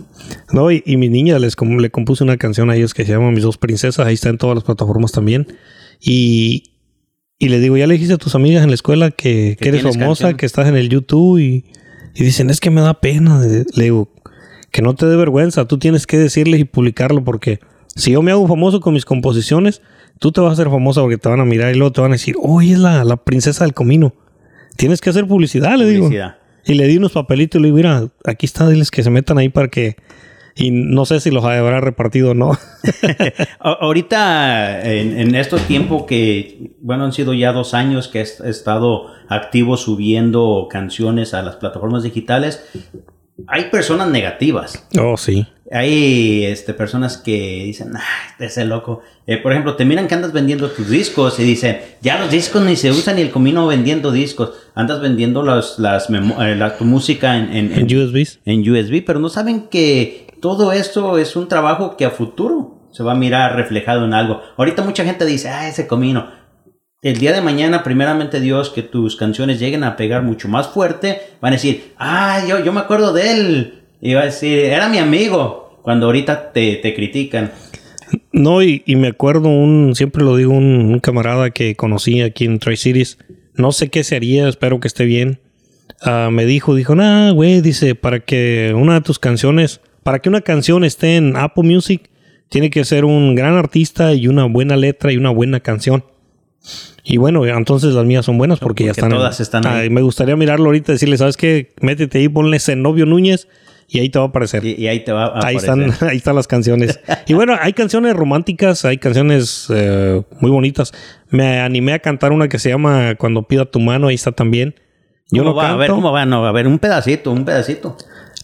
No, y, y mi niña les com- le compuse una canción a ellos que se llama Mis dos princesas, ahí está en todas las plataformas también. Y, y le digo, ya le dijiste a tus amigas en la escuela que, que eres famosa, canción. que estás en el YouTube y, y dicen, es que me da pena. Le digo, que no te dé vergüenza, tú tienes que decirles y publicarlo porque si yo me hago famoso con mis composiciones, tú te vas a hacer famosa porque te van a mirar y luego te van a decir, oye, es la, la princesa del comino. Tienes que hacer publicidad, le digo. Y le di unos papelitos y le digo, mira, aquí está, diles que se metan ahí para que... Y no sé si los habrá repartido o no. Ahorita, en, en estos tiempos que, bueno, han sido ya dos años que he estado activo subiendo canciones a las plataformas digitales, hay personas negativas. oh, sí. Hay este, personas que dicen, ah, ese loco. Eh, por ejemplo, te miran que andas vendiendo tus discos y dicen, ya los discos ni se usan ni el comino vendiendo discos. Andas vendiendo las memo- eh, la, tu música en, en- en- En USBs. en USB, pero no saben que todo esto es un trabajo que a futuro se va a mirar reflejado en algo. Ahorita mucha gente dice, ah, ese comino. El día de mañana, primeramente Dios, que tus canciones lleguen a pegar mucho más fuerte, van a decir, ah, yo, yo me acuerdo de él. Y va a decir, era mi amigo. Cuando ahorita te, te critican. No, y, y me acuerdo un, siempre lo digo, un, un camarada que conocí aquí en Tri-Cities. No sé qué se haría, espero que esté bien. Ah, me dijo, dijo, nah, güey, dice, para que una de tus canciones, para que una canción esté en Apple Music, tiene que ser un gran artista y una buena letra y una buena canción. Y bueno, entonces las mías son buenas porque, ya están. en- todas están ahí. Ah, me gustaría mirarlo ahorita y decirle, ¿sabes qué? Métete ahí, ponle Zenobio Núñez y ahí te va a aparecer. Y, y ahí te va a Ahí aparecer. están, ahí están las canciones. Y bueno, hay canciones románticas, hay canciones eh, muy bonitas. Me animé a cantar una que se llama Cuando pida tu mano, ahí está también. Yo ¿Cómo no va? canto. A ver, ¿cómo va? No, a ver, un pedacito, un pedacito.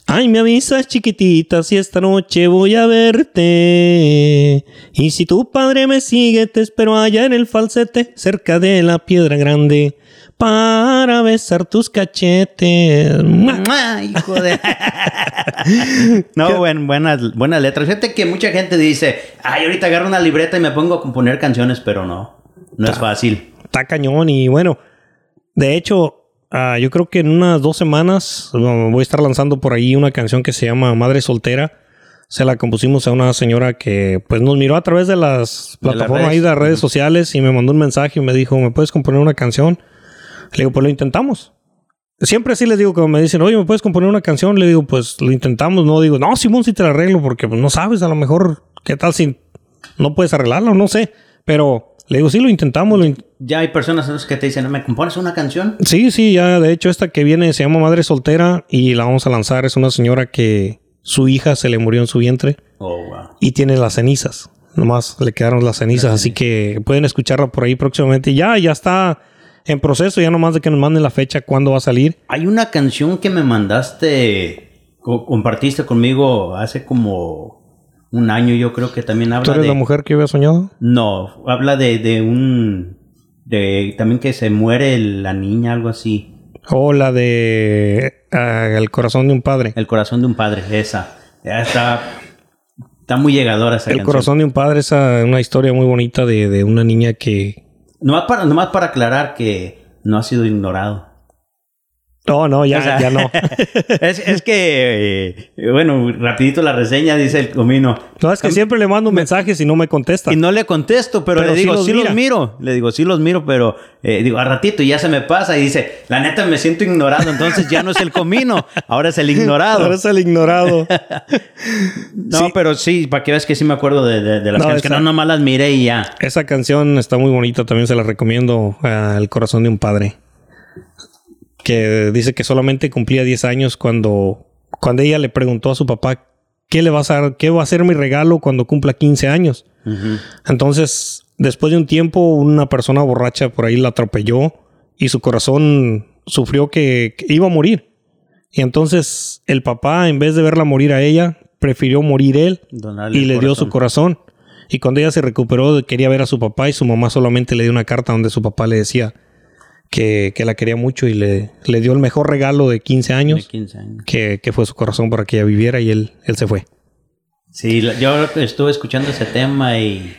Ay, me avisas chiquitita si esta noche voy a verte. Y si tu padre me sigue, te espero allá en el falsete, cerca de la piedra grande, para besar tus cachetes. ¡Mua! ¡Mua! Hijo de. no, buen, buenas, buenas letras. Fíjate que mucha gente dice, ay, ahorita agarro una libreta y me pongo a componer canciones, pero no. No es fácil. está cañón y bueno, de hecho, ah, yo creo que en unas dos semanas voy a estar lanzando por ahí una canción que se llama Madre Soltera. se la compusimos a una señora que pues nos miró a través de las De plataformas ahí de las redes sociales y me mandó un mensaje y me dijo, ¿me puedes componer una canción? Le digo, pues lo intentamos. Siempre así les digo, cuando me dicen, oye, ¿me puedes componer una canción? Le digo, pues lo intentamos. No digo, no, Simón, sí te la arreglo porque pues, no sabes, a lo mejor, ¿qué tal si no puedes arreglarlo? No sé. Pero le digo, sí, lo intentamos. Lo in- Ya hay personas que te dicen, ¿me compones una canción? Sí, sí, ya de hecho esta que viene se llama Madre Soltera y la vamos a lanzar. Es una señora que su hija se le murió en su vientre Oh, wow. y tiene las cenizas. Nomás le quedaron las cenizas, así que pueden escucharla por ahí próximamente. Ya, ya está en proceso, ya nomás de que nos manden la fecha, cuándo va a salir. Hay una canción que me mandaste, co- compartiste conmigo hace como un año, yo creo que también ¿Tú habla eres de... la mujer que había soñado? No, habla de, de un... De también que se muere la niña, algo así. O la de ah, El corazón de un padre. El corazón de un padre, esa. Está... Está muy llegadora esa El canción. corazón de un padre es una historia muy bonita de, de una niña que... Nomás para, nomás para aclarar que no ha sido ignorado. No, no, ya, O sea, ya no. es, es que, eh, bueno, rapidito la reseña, dice el comino. No, es que siempre le mando mensajes y no me contesta. Y no le contesto, pero, Pero le sí digo, los sí los miro. Le digo, sí los miro, pero eh, digo, a ratito ya se me pasa. Y dice, la neta me siento ignorado, entonces ya no es el comino, ahora es el ignorado. Ahora es el ignorado. no, sí. pero sí, para que veas que sí me acuerdo de, de- de las No, canciones, que esa- no nomás las miré y ya. Esa canción está muy bonita, también se la recomiendo. ah, El corazón de un padre. Que dice que solamente cumplía 10 años cuando, cuando ella le preguntó a su papá qué le va a hacer, qué va a ser mi regalo cuando cumpla 15 años. Entonces, después de un tiempo, una persona borracha por ahí la atropelló y su corazón sufrió que, que iba a morir. Y entonces el papá, en vez de verla morir a ella, prefirió morir él Donarle y le dio su corazón. Y cuando ella se recuperó, quería ver a su papá y su mamá solamente le dio una carta donde su papá le decía que, que la quería mucho y le, le dio el mejor regalo de 15 De años, 15 años. que, que fue su corazón para que ella viviera y él, él se fue. Sí, yo estuve escuchando ese tema y,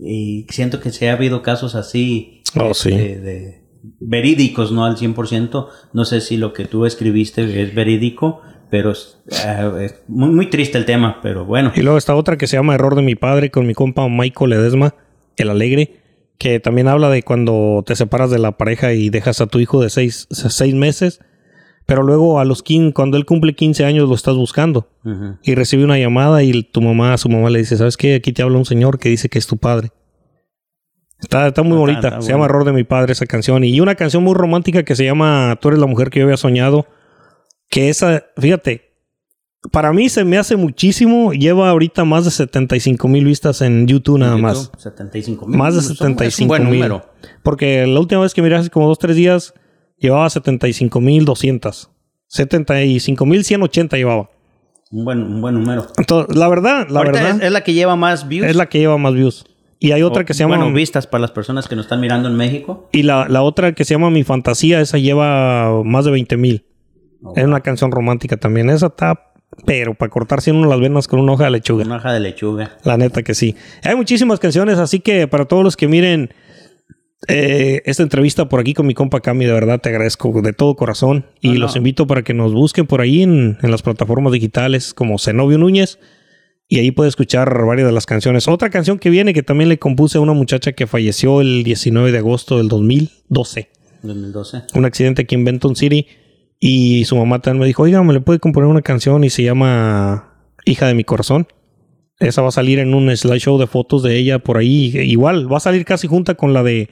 y siento que sí ha habido casos así Oh, de- sí. de, de verídicos, no al 100%. No sé si lo que tú escribiste es verídico, pero es, ah, es muy, muy triste el tema, pero bueno. Y luego está otra que se llama Error de mi padre con mi compa Michael Ledesma, el alegre, que también habla de cuando te separas de la pareja y dejas a tu hijo de seis, seis meses, pero luego a los 15, cuando él cumple 15 años lo estás buscando y recibe una llamada y tu mamá, su mamá le dice, ¿sabes qué? Aquí te habla un señor que dice que es tu padre. Está, está muy Está- bonita. está se llama. Error de mi padre esa canción. Y una canción muy romántica que se llama Tú eres la mujer que yo había soñado. Que esa, fíjate, para mí se me hace muchísimo. Lleva ahorita más de 75 mil vistas en YouTube nada más. YouTube, 75 mil. Más de Es un- 75 Es un buen mil. número. Porque la última vez que miré hace como dos, tres días, llevaba 75 mil 200. 75 mil 180 llevaba. Un buen, un buen número. Entonces, la verdad, la Ahorita verdad, es, es la que lleva más views. es la que lleva más views. Y hay otra O, que se llama... Bueno, vistas para las personas que nos están mirando en México. y la, la otra que se llama Mi Fantasía, esa lleva más de 20 mil. Oh, Es una canción romántica también. Esa está, pero para cortarse uno las venas con una hoja de lechuga. Una hoja de lechuga. La neta que sí. Hay muchísimas canciones, así que para todos los que miren eh, esta entrevista por aquí con mi compa Cami, de verdad te agradezco de todo corazón. Y No, no. los invito para que nos busquen por ahí en, en las plataformas digitales como Zenobio Núñez. Y ahí puede escuchar varias de las canciones. Otra canción que viene que también le compuse a una muchacha que falleció el 19 de agosto del 2012. 2012. Un accidente aquí en Benton City. Y su mamá también me dijo, oiga, ¿me le puede componer una canción? Y se llama Hija de mi corazón. Esa va a salir en un slideshow de fotos de ella por ahí. Igual, va a salir casi junta con la de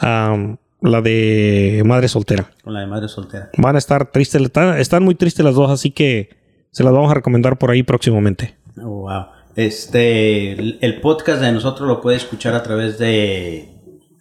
la de Madre Soltera. Con la de madre soltera. Van a estar tristes, están, están muy tristes las dos, así que se las vamos a recomendar por ahí próximamente. Oh, wow. Este, el, el podcast de nosotros lo puede escuchar a través de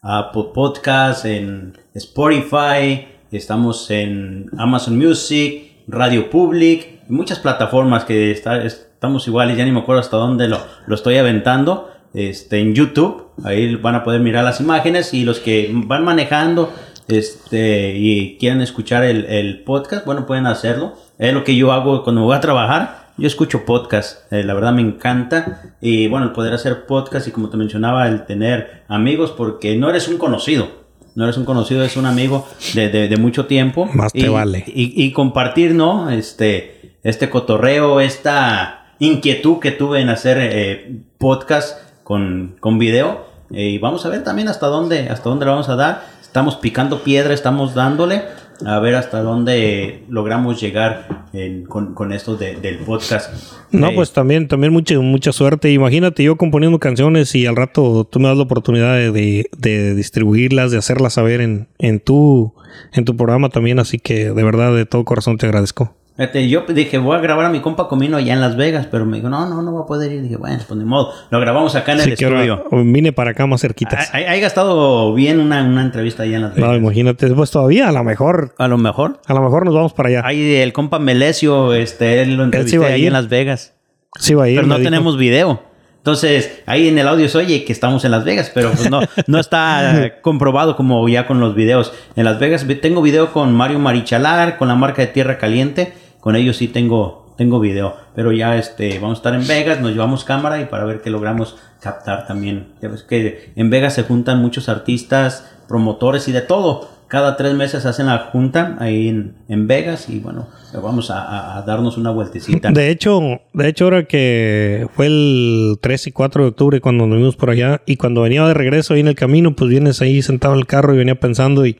Apple Podcast, en Spotify, estamos en Amazon Music, Radio Public, muchas plataformas que estamos iguales, ya ni me acuerdo hasta dónde lo, lo estoy aventando. Este, en YouTube, ahí van a poder mirar las imágenes y los que van manejando este, y quieren escuchar el, el podcast, bueno, pueden hacerlo. Es lo que yo hago cuando voy a trabajar. Yo escucho podcast, eh, la verdad me encanta. Y bueno, el poder hacer podcast y como te mencionaba, el tener amigos, porque no eres un conocido. No eres un conocido, es un amigo de, de- de mucho tiempo. Más te Y- vale. Y, y compartir, ¿no? Este, este cotorreo, esta, inquietud que tuve en hacer eh, podcast con, con video. Eh, y vamos a ver también hasta dónde, hasta dónde lo vamos a dar. Estamos picando piedra, estamos dándole a ver hasta dónde logramos llegar en- con, con esto de- del podcast. No, Eh, pues también, también mucha, mucha suerte. Imagínate yo componiendo canciones y al rato tú me das la oportunidad de, de- de distribuirlas, de hacerlas saber en, en, tu, en tu programa también. Así que de verdad, de todo corazón te agradezco. Fíjate, yo dije, voy a grabar a mi compa Comino allá en Las Vegas, pero me dijo, no, no, no voy a poder ir. dije, bueno, pues ni modo, lo grabamos acá en Así el estudio. vine para acá más cerquitas. Ha, ha- ha gastado bien una, una entrevista allá en Las Vegas. No, imagínate, pues todavía a lo mejor, a lo mejor. a lo mejor nos vamos para allá. Ahí el compa Melesio, este, él lo entrevisté ahí en Las Vegas. Sí, va a ir. pero no dijo. tenemos video. Entonces, ahí en el audio se oye que estamos en Las Vegas, pero pues no, no está comprobado como ya con los videos. En Las Vegas tengo video con Mario Marichalar, con la marca de Tierra Caliente. Con ellos sí tengo, tengo video. Pero ya este, vamos a estar en Vegas, nos llevamos cámara y para ver qué logramos captar también. Ya ves que en Vegas se juntan muchos artistas, promotores y de todo. Cada tres meses hacen la junta ahí en, en Vegas y bueno, vamos a darnos una vueltecita. De hecho, de hecho, ahora que fue el 3 y 4 de octubre cuando nos vimos por allá y cuando venía de regreso ahí en el camino, pues vienes ahí sentado en el carro y venía pensando y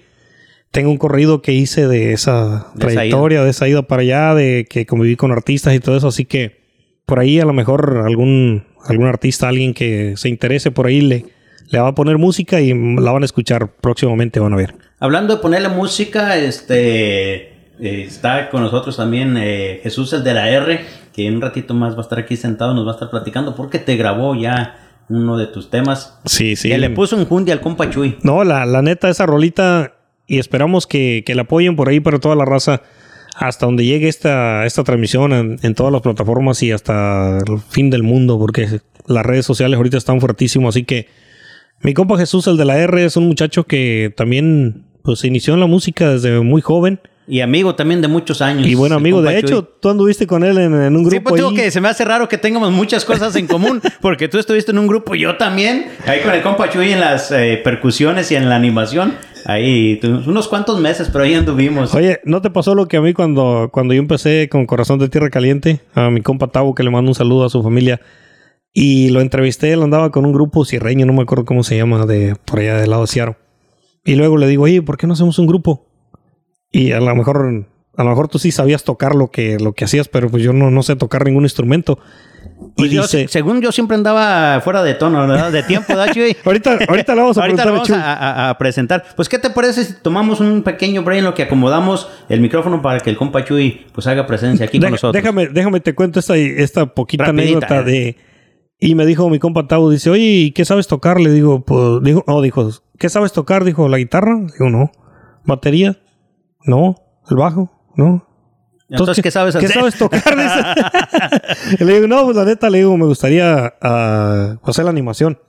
tengo un corrido que hice de esa De esa trayectoria, de esa ida para allá, de que conviví con artistas y todo eso, así que por ahí a lo mejor algún, algún artista, alguien que se interese por ahí le, le va a poner música y la van a escuchar próximamente, van a ver. Hablando de ponerle música, este eh, está con nosotros también eh, Jesús el de la R, que en un ratito más va a estar aquí sentado, nos va a estar platicando porque te grabó ya uno de tus temas. Sí, sí. Que le puso un jundi al compa Chuy. No, la, la neta, esa rolita, y esperamos que, que la apoyen por ahí para toda la raza, hasta donde llegue esta, esta transmisión en, todas las plataformas y hasta el fin del mundo, porque las redes sociales ahorita están fuertísimos, así que mi compa Jesús, el de la R, es un muchacho que también pues inició en la música desde muy joven Y amigo también de muchos años. y buen el amigo. De Chuy. hecho, tú anduviste con él en, en un grupo Sí, pues digo ahí. que se me hace raro que tengamos muchas cosas en común, porque tú estuviste en un grupo y yo también, ahí con el compa Chuy en las eh, percusiones y en la animación, ahí unos cuantos meses, pero ahí anduvimos. Oye, ¿no te pasó lo que a mí cuando, cuando yo empecé con Corazón de Tierra Caliente? A mi compa Tavo, que le mando un saludo a su familia. Y lo entrevisté, él andaba con un grupo sierreño, no me acuerdo cómo se llama, de por allá del lado de Seattle. Y luego le digo, oye, ¿por qué no hacemos un grupo? Y a lo mejor, a lo mejor tú sí sabías tocar lo que, lo que hacías, pero pues yo no, no sé tocar ningún instrumento. Y Pues yo, dice, según yo siempre andaba fuera de tono, ¿verdad? De tiempo, ¿verdad, Chuy? ahorita, ahorita le vamos a Ahorita preguntar lo a vamos Chuy. a, a- a presentar. Pues, ¿qué te parece si tomamos un pequeño break en lo que acomodamos el micrófono para que el compa Chuy pues haga presencia aquí con nosotros? Déjame, déjame te cuento esta, esta poquita Rapidita, anécdota eh. de. Y me dijo mi compa Tavo, dice, oye, ¿y qué sabes tocar? Le digo, pues, dijo, no, dijo, ¿qué sabes tocar? Dijo, ¿la guitarra? Digo, no. ¿Batería? No. ¿El bajo? No. Entonces, ¿qué sabes hacer? ¿Qué sabes tocar? Le digo, no, pues la neta, le digo, me gustaría ah, hacer la animación.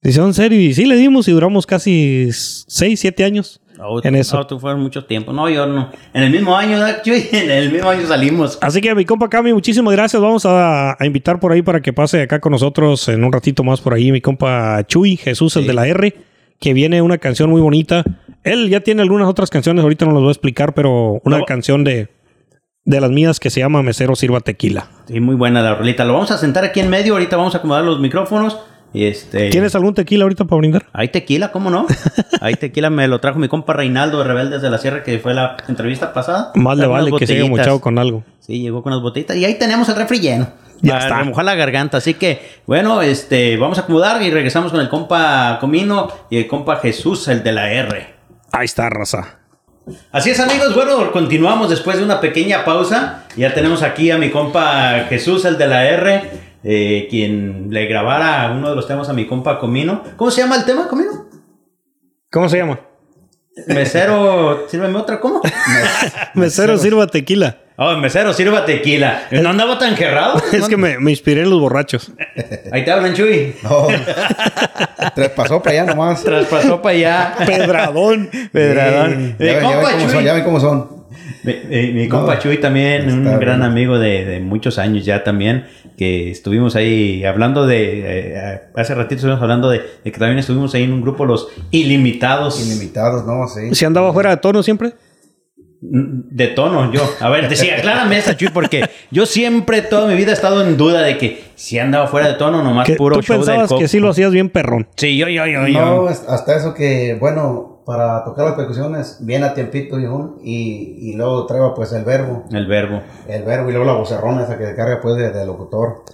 Dice, ¿en serio? Y sí, le dimos y duramos casi 6, 7 años Oh, en eso. no, tú fueron mucho tiempo. No, yo no. En el mismo año, ¿verdad, Chuy? En el mismo año salimos. Así que mi compa Cami, muchísimas gracias. Vamos a, a invitar por ahí para que pase acá con nosotros en un ratito más por ahí mi compa Chuy, Jesús, el de la R, que viene una canción muy bonita. Él ya tiene algunas otras canciones, ahorita no las voy a explicar, pero una No. canción de, de las mías que se llama Mesero Sirva Tequila. Sí, muy buena la rolita. Lo vamos a sentar aquí en medio. Ahorita vamos a acomodar los micrófonos. Y este... ¿Tienes algún tequila ahorita para brindar? Hay tequila, ¿cómo no? Hay tequila, me lo trajo mi compa Reinaldo de Rebeldes de la Sierra, que fue la entrevista pasada. Más le unas vale que se haya mochado con algo. Sí, llegó con las botellitas. Y ahí tenemos el refri lleno. Ya para está. remojar la garganta. Así que, bueno, este, vamos a acomodar y regresamos con el compa Comino y el compa Jesús, el de la R. Ahí está, raza. Así es, amigos. Bueno, continuamos después de una pequeña pausa. Ya tenemos aquí a mi compa Jesús, el de la R, eh, quien le grabara uno de los temas a mi compa Comino. ¿Cómo se llama el tema, Comino? ¿Cómo se llama? Mesero, sírveme otra, ¿cómo? Mesero Sirva Tequila. Oh, mesero, sirva tequila. ¿No andaba tan gerrado? Es que me, me inspiré en los borrachos. Ahí te hablan, Chuy. No. Traspasó para allá nomás. Traspasó para allá. Pedradón. Pedradón. Ya ya ven cómo son, Chuy. ya ven cómo son. Mi, mi- mi compa No. Chuy también, un gran amigo de, de muchos años ya también, que estuvimos ahí hablando de, eh, hace ratito estuvimos hablando de, de que también estuvimos ahí en un grupo, los Ilimitados. Ilimitados, no, sí. ¿Se andaba fuera de tono siempre? De tono, yo. A ver, decía, aclárame esa, Chuy, porque yo siempre, toda mi vida he estado en duda de que si andaba fuera de tono, nomás Que puro tú show del pensabas que sí lo hacías bien perrón. Sí, yo, yo, yo, yo. No, hasta eso que, bueno, para tocar las percusiones, viene a tiempito viejón, y, y luego traigo pues el verbo, El verbo. el verbo y luego la vocerrona esa que se carga pues de, de locutor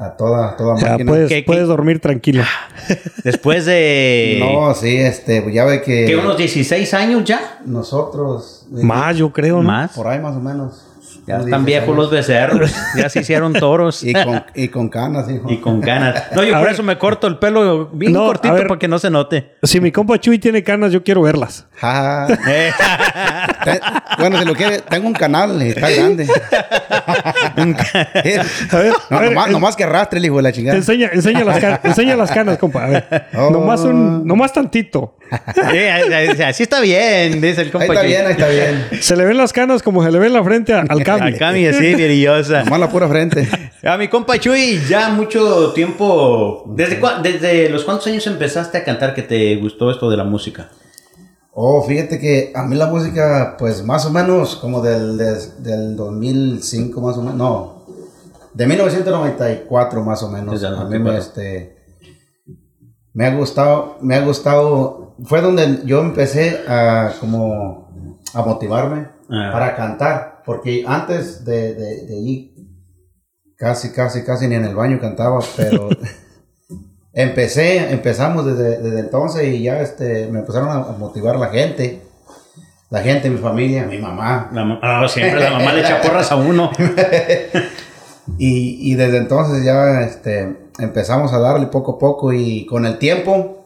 a toda, toda Ya máquina. puedes, ¿Qué- qué- puedes dormir tranquilo. Después de... No, sí, este, pues ya ve que ¿Que unos 16 años ya? nosotros, Más, yo creo, ¿no? Más. por ahí más o menos. Ya están 16 viejos años. los becerros. Ya se hicieron toros. Y con, y con canas, hijo. Y con ganas. No, yo A por ver. eso me corto el pelo bien No, cortito ver. para que no se note. Si mi compa Chuy tiene canas, yo quiero verlas. Ja. Eh, bueno, si lo quiere, tengo un canal, y está grande. A ver, no, a ver, nomás, que arrastre el hijo de la chingada. enseña, enseña, las canas, enseña las canas, compa. A ver. Oh. Nomás, un, nomás tantito. eh, así está bien, dice el Ahí compa. está Chuy. bien, ahí está bien. Se le ven las canas como se le ve en la frente al cambio. Acá mi así, brillosa. Nomás la pura frente. A mi compa Chuy, ya mucho tiempo. ¿Desde, cua- desde los cuántos años empezaste a cantar que te gustó esto de la música? Oh, fíjate que a mí la música, pues más o menos como del, des- del 2005, más o menos. No, de 1994 más o menos. Desde el A mí me, 94. este, me ha gustado, me ha gustado. Fue donde yo empecé a como a motivarme Ah. para cantar. Porque antes de, de, de allí, casi, casi, casi ni en el baño cantaba, pero empecé, empezamos desde, desde entonces y ya este, me empezaron a, motivar la gente. La gente, mi familia, mi mamá. La ah, siempre la mamá le echa porras a uno. Y, y desde entonces ya este, empezamos a darle poco a poco y con el tiempo,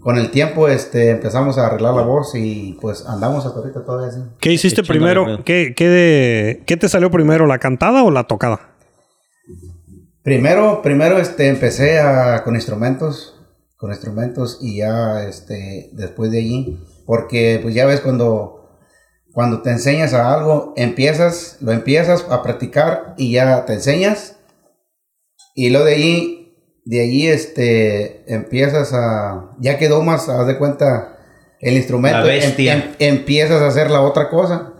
con el tiempo este, empezamos a arreglar la voz y pues andamos hasta ahorita todavía así. ¿Qué hiciste primero? ¿Qué, qué, de- ¿Qué te salió primero, la cantada o la tocada? Primero, primero este, empecé a, con instrumentos, con instrumentos y ya este, después de allí, porque pues ya ves cuando, cuando te enseñas a algo, empiezas, lo empiezas a practicar y ya te enseñas y luego de allí, de allí este, empiezas a, ya quedó más, haz de cuenta, el instrumento, La bestia. em- em- empiezas a hacer la otra cosa.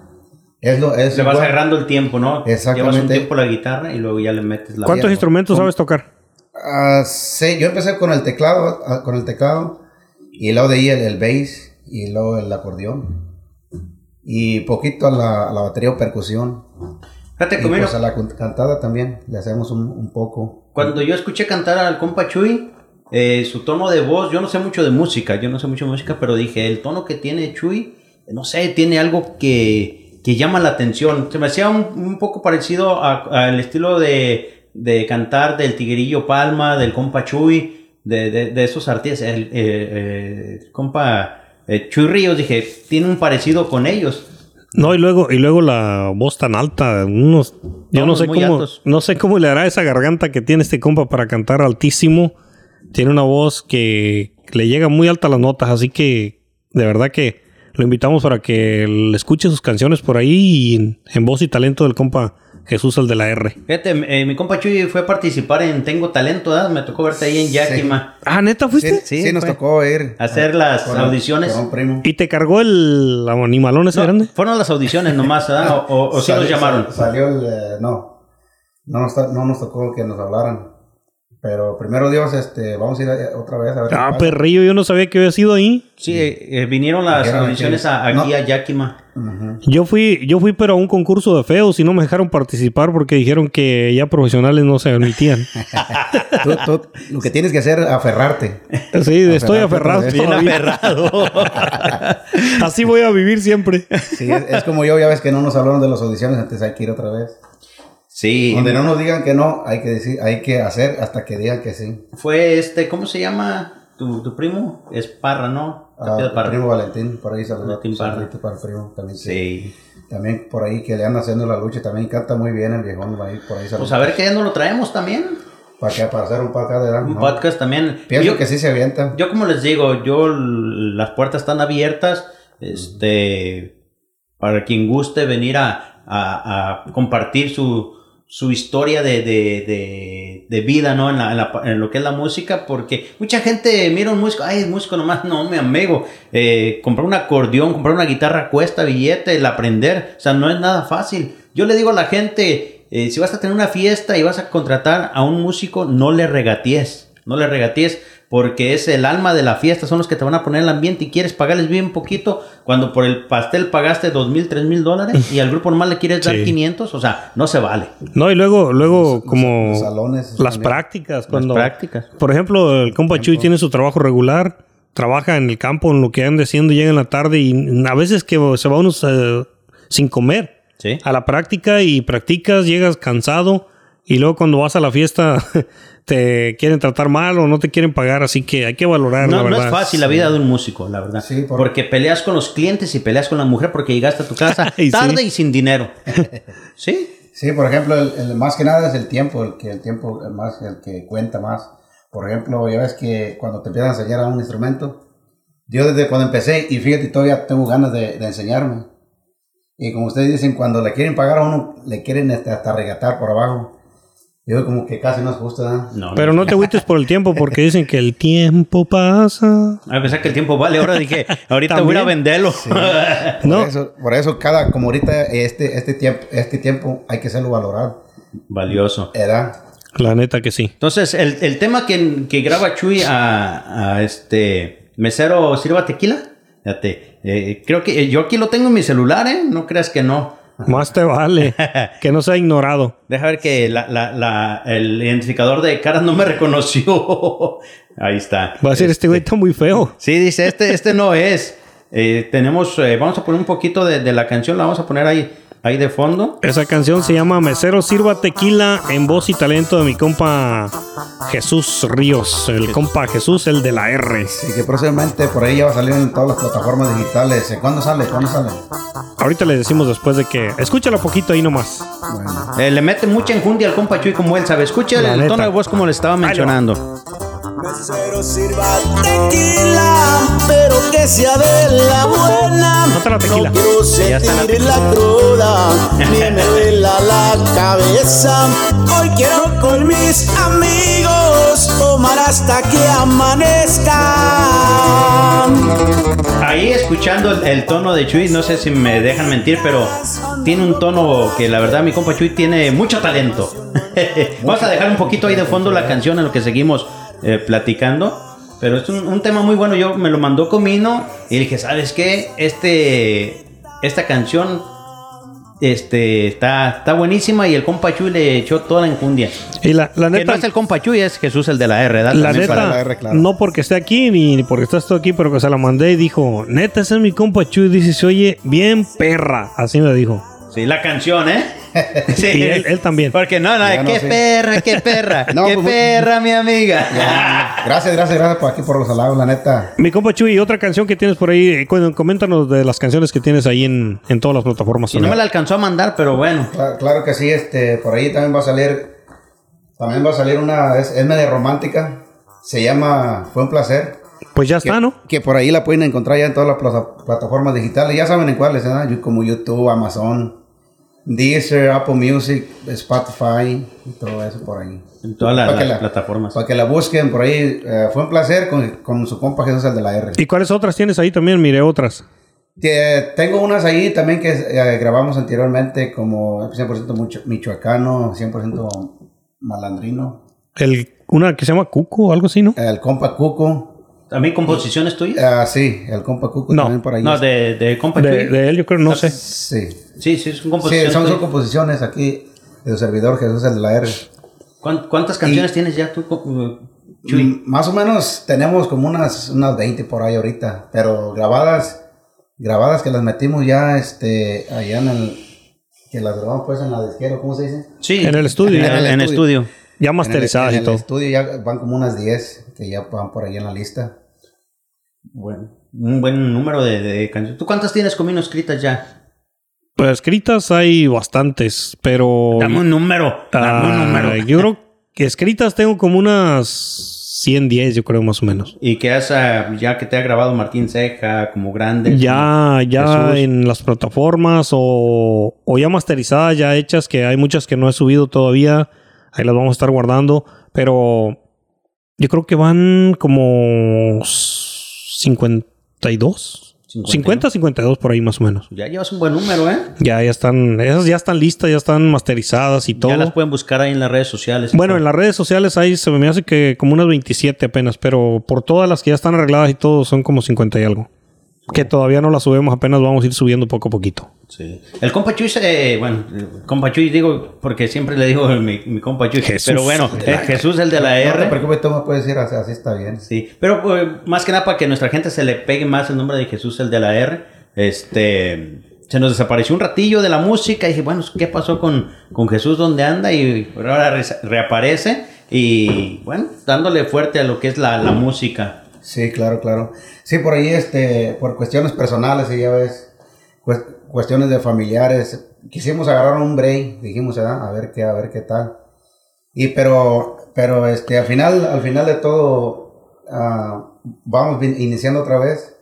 Es lo, es Le vas igual. agarrando el tiempo, ¿no? Llevas un Exactamente. tiempo la guitarra y luego ya le metes la ¿Cuántos instrumentos sabes tocar? Ah, sí, yo empecé con el teclado, ah, con el teclado, y luego de ahí el, el bass, y luego el acordeón, y poquito a la, a la batería o percusión, Fíjate y pues a la cantada también, le hacemos un, un poco. Cuando yo escuché cantar al compa Chuy, eh, su tono de voz, yo no sé mucho de música, yo no sé mucho de música, pero dije, el tono que tiene Chuy, no sé, tiene algo que, que llama la atención. Se me hacía un, poco parecido al estilo de, de cantar del Tigrillo Palma, del compa Chuy, de, de- de esos artistas. El, eh, eh, compa eh, Chuy Ríos, dije, tiene un parecido con ellos. No, y luego, y luego la voz tan alta, unos, yo no sé cómo, altos. no sé cómo le hará esa garganta que tiene este compa para cantar altísimo. Tiene una voz que le llega muy alta a las notas, así que de verdad que lo invitamos para que le escuche sus canciones por ahí y en, en voz y talento del compa Jesús el de la R. Fíjate, eh, mi compa Chuy fue a participar en Tengo Talento, ¿verdad? Me tocó verte ahí en Yakima. Ah, neta fuiste. Sí, Sí, sí, nos tocó ir. Hacer las con- audiciones. con primo. ¿Y te cargó el animalón ese No, grande? fueron las audiciones nomás, ¿verdad? O, o, o sí nos llamaron. sal- Salió el, eh, no, no nos, ta- no nos tocó que nos hablaran, pero primero Dios, este, vamos a ir a- otra vez a ver. qué Ah, perrillo, yo no sabía que había sido ahí. Sí, eh, eh, vinieron las audiciones a- aquí no. a Yakima. Yo fui, yo fui pero a un concurso de feos y no me dejaron participar porque dijeron que ya profesionales no se admitían. Tú- tú lo que tienes que hacer es aferrarte. Sí, estoy aferrado. Bien aferrado. Así voy a vivir siempre. Sí, es, es como yo, ya ves que no nos hablaron de las audiciones, antes hay que ir otra vez. Sí. Donde no nos digan que no, hay que decir, hay que hacer hasta que digan que sí. Fue este, ¿cómo se llama? Tu, tu primo es Parra, ¿no? Ah, Parra. primo Valentín, por ahí saludó. Valentín Parra. Saludito para el primo también. que- Sí. También por ahí que le andan haciendo la lucha, también canta muy bien el viejón, por ahí Pues a ver qué ya no lo traemos también. ¿Para qué? Para hacer un podcast de Un ¿no? podcast también. Pienso Yo- que sí se avienta. Yo como les digo, yo las puertas están abiertas, este, para quien guste venir a, a- a compartir su, su historia de, de, de, de vida, ¿no? En, la, en, la- en lo que es la música, porque mucha gente mira un músico, ay, es músico nomás, no, mi amigo, eh, comprar un acordeón, comprar una guitarra cuesta billete, el aprender, o sea, no es nada fácil. Yo le digo a la gente, eh, si vas a tener una fiesta y vas a contratar a un músico, no le regatees, no le regatees, porque es el alma de la fiesta, son los que te van a poner el ambiente y quieres pagarles bien poquito, cuando por el pastel pagaste dos mil, tres mil dólares y al grupo normal le quieres dar Sí. 500, o sea, no se vale. No, y luego, luego como los salones las también. prácticas. Cuando, prácticas. Por ejemplo, el compa Chuy tiene su trabajo regular, trabaja en el campo, en lo que ande haciendo, llega en la tarde y a veces que se va uno eh, sin comer Sí. a la práctica y practicas, llegas cansado y luego cuando vas a la fiesta te quieren tratar mal o no te quieren pagar, así que hay que valorar, la No, no verdad. es fácil la vida de un músico, la verdad. Sí, por- Porque peleas con los clientes y peleas con la mujer porque llegaste a tu casa sí. tarde y sin dinero. ¿Sí? Sí, por ejemplo, el, el más que nada es el tiempo, el que el tiempo el más el que cuenta más. Por ejemplo, ya ves que cuando te empiezan a enseñar a un instrumento, yo desde cuando empecé y fíjate todavía tengo ganas de, de enseñarme. Y como ustedes dicen, cuando le quieren pagar a uno, le quieren este, hasta regatar por abajo. Yo como que casi no es justo, ¿verdad? No. Pero no te agüites por el tiempo porque dicen que el tiempo pasa. A pesar que el tiempo vale, ahora dije, ahorita voy a También. venderlo. Por No. eso, por eso cada, como ahorita este, este tiempo, este tiempo hay que hacerlo valorar. Valioso. ¿Verdad? La neta que sí. Entonces, el, el tema que, que graba Chuy a, a este mesero sirva tequila, fíjate, eh, creo que eh, yo aquí lo tengo en mi celular, ¿eh? No creas que no. Más te vale que no sea ignorado. Deja ver que la, la, la- el identificador de caras no me reconoció. Ahí está. Va a decir, este güey está muy feo. Sí, dice, este, este no es. Eh, tenemos, eh, vamos a poner un poquito de, de la canción, la vamos a poner ahí, ahí de fondo. Esa canción se llama Mesero Sirva Tequila en voz y talento de mi compa Jesús Ríos. El compa Jesús, el de la R. Y que próximamente por ahí ya va a salir en todas las plataformas digitales. ¿Eh, ¿Cuándo sale? ¿Cuándo sale? Ahorita le decimos después de que... Escúchala poquito ahí nomás. Bueno. Eh, le mete mucha enjundia al compa Chuy como él sabe. Escucha el neta. tono de voz como le estaba mencionando. Mesero sirva tequila, pero que sea de la buena. No te la tequila. No quiero Ya está la sentir la cruda, ni me duela la cabeza. Hoy quiero con mis amigos tomar hasta que amanezca. Ahí escuchando el, el tono de Chuy, no sé si me dejan mentir, pero tiene un tono que la verdad mi compa Chuy tiene mucho talento. Vamos a dejar un poquito ahí de fondo la canción en lo que seguimos eh, platicando. Pero es un, un tema muy bueno. Yo me lo mandó Comino y dije, ¿sabes qué? Este, esta canción este, está, está buenísima y el compa Chuy le echó toda la enjundia. Y la, la Que neta... no es el compa Chuy, es Jesús el de la R, ¿verdad? La También neta, para- la R, claro. no porque esté aquí ni porque estás tú aquí, pero que se la mandé y dijo, neta, ese es mi compa Chuy. Dice, se oye bien perra. Así me dijo. Sí, la canción, ¿eh? Sí. Y él, él también. Porque no, no, qué perra, qué perra, No, qué pues, perra, mi amiga. Gracias, gracias, gracias por aquí por los halagos, la neta. Mi compa Chuy, otra canción que tienes por ahí, eh, coméntanos de las canciones que tienes ahí en, en todas las plataformas. Y no me la alcanzó a mandar, pero bueno. Claro, claro que sí, este, por ahí también va a salir, también va a salir una, es, es media romántica, se llama Fue un placer. Pues ya Que, está, ¿no? que por ahí la pueden encontrar ya en todas las plata- plataformas digitales, ya saben en cuáles. Yo- como YouTube, Amazon, Deezer, Apple Music, Spotify, y todo eso por ahí. En todas las, la- plataformas. Para que la busquen por ahí, eh, fue un placer con, con su compa Jesús el de la R. ¿Y cuáles otras tienes ahí también? Mire, otras. Que tengo unas ahí también que eh, grabamos anteriormente como 100% mucho- michoacano, 100% malandrino. El, una que se llama Cuco o algo así, ¿no? El compa Cuco. ¿También composiciones tuyas? Ah, sí, el compa Cuco No, también por ahí. No, está. de, de compa De, él yo creo, no sé. Sí. Sí, sí, son Sí, composiciones. son, son composiciones aquí de su servidor Jesús el de la R. ¿Cuán- ¿Cuántas canciones tienes ya tú, uh, Chuy? Más o menos tenemos como unas, unas 20 por ahí ahorita, pero grabadas, grabadas que las metimos ya este, allá en el, que las grabamos pues en la disquera, ¿cómo se dice? Sí. En el estudio. En, el- en el estudio. Ya En masterizadas el, y en todo. el estudio ya van como unas 10 que ya van por ahí en la lista. Bueno, un buen número de, de canciones. ¿Tú cuántas tienes Comino escritas ya? Pues escritas hay bastantes, pero... Dame un número. Dame un Ah, número. Yo creo que escritas tengo como unas 110, yo creo, más o menos. Y que has, ah, ya que te ha grabado Martín Ceja como grande. Ya, ya Jesús. en las plataformas o, o ya masterizadas, ya hechas, que hay muchas que no he subido todavía. Ahí las vamos a estar guardando. Pero yo creo que van como 52. 50, 52 por ahí más o menos. Ya llevas un buen número, ¿eh? Ya, ya están, esas ya están listas, ya están masterizadas y todo. Ya las pueden buscar ahí en las redes sociales. Bueno, en las redes sociales ahí se me hace que como unas 27 apenas, pero por todas las que ya están arregladas y todo son como 50 y algo. Que todavía no las subimos, apenas vamos a ir subiendo poco a poquito. Sí. El compa Chuy, se- bueno, el compa Chuy digo porque siempre le digo mi, mi compa Chuy. Jesús, pero bueno, eh, Jesús el de la No te R. preocupes, tú me puedes decir así, así está bien. Sí, pero pues, más que nada para que nuestra gente se le pegue más el nombre de Jesús el de la R. Este se nos desapareció un ratillo de la música y dije, bueno, ¿qué pasó con, con Jesús? ¿Dónde anda? Y ahora re- reaparece y bueno, dándole fuerte a lo que es la, la música. Sí, claro, claro. Sí, por ahí, este, por cuestiones personales, y ya ves, cues- cuestiones de familiares, quisimos agarrar un break, dijimos, ah, a ver qué, a ver qué tal. Y pero, pero, este, al final, al final de todo, ah, vamos iniciando otra vez,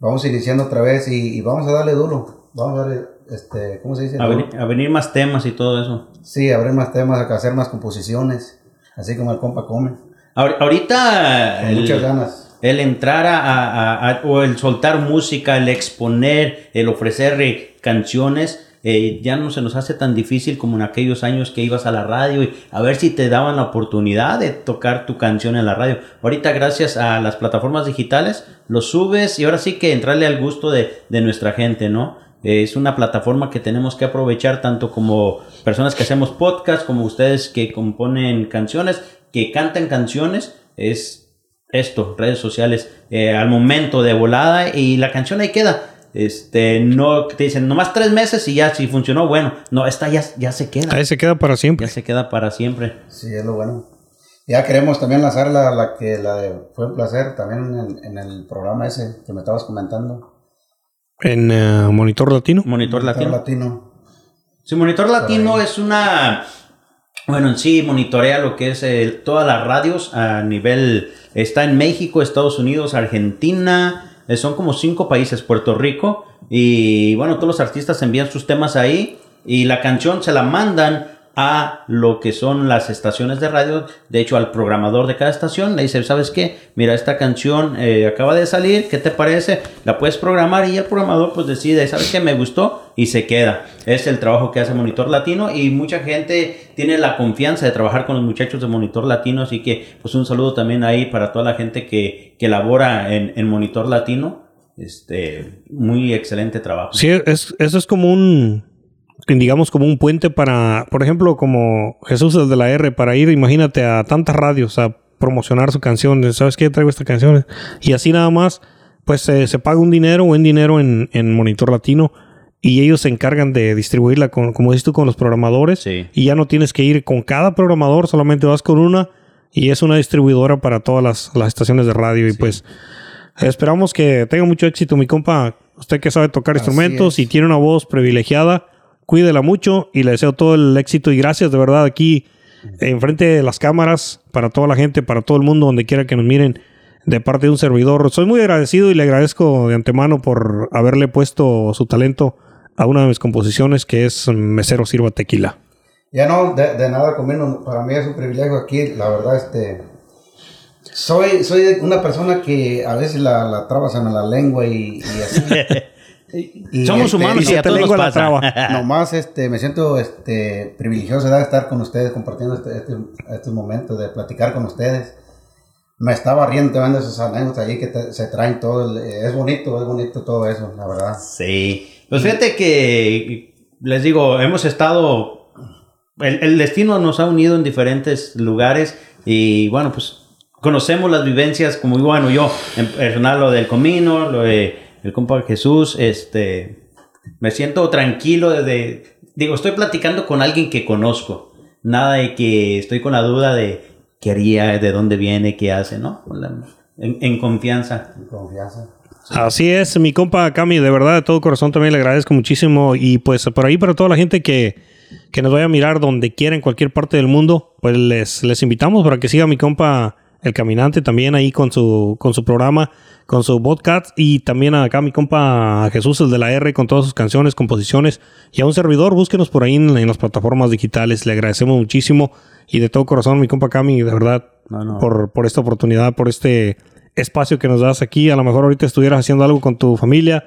vamos iniciando otra vez y, y vamos a darle duro, vamos a darle, este, ¿cómo se dice? A venir, a venir más temas y todo eso. Sí, abrir más temas, a hacer más composiciones, así como el compa come, Ahorita con el, muchas ganas. el entrar a, a- a- o el soltar música, el exponer, el ofrecer eh, canciones, eh, ya no se nos hace tan difícil como en aquellos años que ibas a la radio y a ver si te daban la oportunidad de tocar tu canción en la radio. Ahorita gracias a las plataformas digitales lo subes y ahora sí que entrarle al gusto de, de nuestra gente, ¿no? Eh, Es una plataforma que tenemos que aprovechar tanto como personas que hacemos podcast, como ustedes que componen canciones, que cantan canciones, es esto, redes sociales, eh, al momento de volada y la canción ahí queda. Este, no te dicen nomás tres meses y ya si funcionó, bueno, no, esta ya, ya se queda, Ahí se queda para siempre. ya se queda para siempre. Sí, es lo bueno. Ya queremos también lanzar la, la que la de Fue un placer también en, en el programa ese que me estabas comentando. En eh, Monitor Latino. Monitor latino. latino. Sí, Monitor Latino es una. Bueno, en sí monitorea lo que es eh, todas las radios a nivel. Está en México, Estados Unidos, Argentina. eh, son como cinco países, Puerto Rico. Y bueno, todos los artistas envían sus temas ahí. Y la canción se la mandan a lo que son las estaciones de radio. De hecho, al programador de cada estación le dice: ¿Sabes qué? Mira, esta canción eh, acaba de salir. ¿Qué te parece? La puedes programar. Y el programador, pues decide: ¿Sabes qué? Me gustó. Y se queda. Es el trabajo que hace Monitor Latino. Y mucha gente tiene la confianza de trabajar con los muchachos de Monitor Latino. Así que, pues un saludo también ahí para toda la gente que, que labora en, en Monitor Latino. Este, muy excelente trabajo. Sí, es, eso es como un, digamos, como un puente para, por ejemplo, como Jesús el de la R, para ir, imagínate, a tantas radios a promocionar su canción. ¿Sabes qué? Traigo esta canción. Y así nada más, pues eh, se paga un dinero, buen dinero en, en Monitor Latino. Y ellos se encargan de distribuirla, con, como dices tú, con los programadores. Sí. Y ya no tienes que ir con cada programador, solamente vas con una. Y es una distribuidora para todas las, las estaciones de radio. Y pues esperamos que tenga mucho éxito, mi compa. Usted que sabe tocar Así instrumentos es. y tiene una voz privilegiada, cuídela mucho y le deseo todo el éxito y gracias de verdad aquí enfrente de las cámaras para toda la gente, para todo el mundo, donde quiera que nos miren, de parte de un servidor. Soy muy agradecido y le agradezco de antemano por haberle puesto su talento a una de mis composiciones que es Mesero Sirva Tequila. Ya no, de, de nada conmigo, para mí es un privilegio aquí, la verdad, este... Soy, soy una persona que a veces la, la trabas en la lengua y, y así. Y, Somos este, humanos y y, a te todos nos la pasa. traba. Nomás este, me siento este, privilegioso de estar con ustedes, compartiendo este, este, estos momentos, de platicar con ustedes. Me estaba riendo de esos anécdotas allí que te- se traen todo. el- es bonito, es bonito todo eso, la verdad. Sí. Pues fíjate que, les digo, hemos estado, el, el destino nos ha unido en diferentes lugares y bueno, pues conocemos las vivencias como bueno, yo en personal lo del comino, lo de el compa Jesús, este, me siento tranquilo de, digo, estoy platicando con alguien que conozco, nada de que estoy con la duda de qué haría, de dónde viene, qué hace, ¿no? En, en confianza. Con confianza. Así es, mi compa Cami, de verdad, de todo corazón también le agradezco muchísimo. Y pues por ahí para toda la gente que, que nos vaya a mirar donde quiera, en cualquier parte del mundo, pues les, les invitamos para que siga mi compa El Caminante, también ahí con su, con su programa, con su podcast. Y también acá mi compa Jesús, el de la R, con todas sus canciones, composiciones. Y a un servidor, búsquenos por ahí en, en las plataformas digitales. Le agradecemos muchísimo. Y de todo corazón, mi compa Cami, de verdad, No, no. Por, por esta oportunidad, por este espacio que nos das aquí. A lo mejor ahorita estuvieras haciendo algo con tu familia,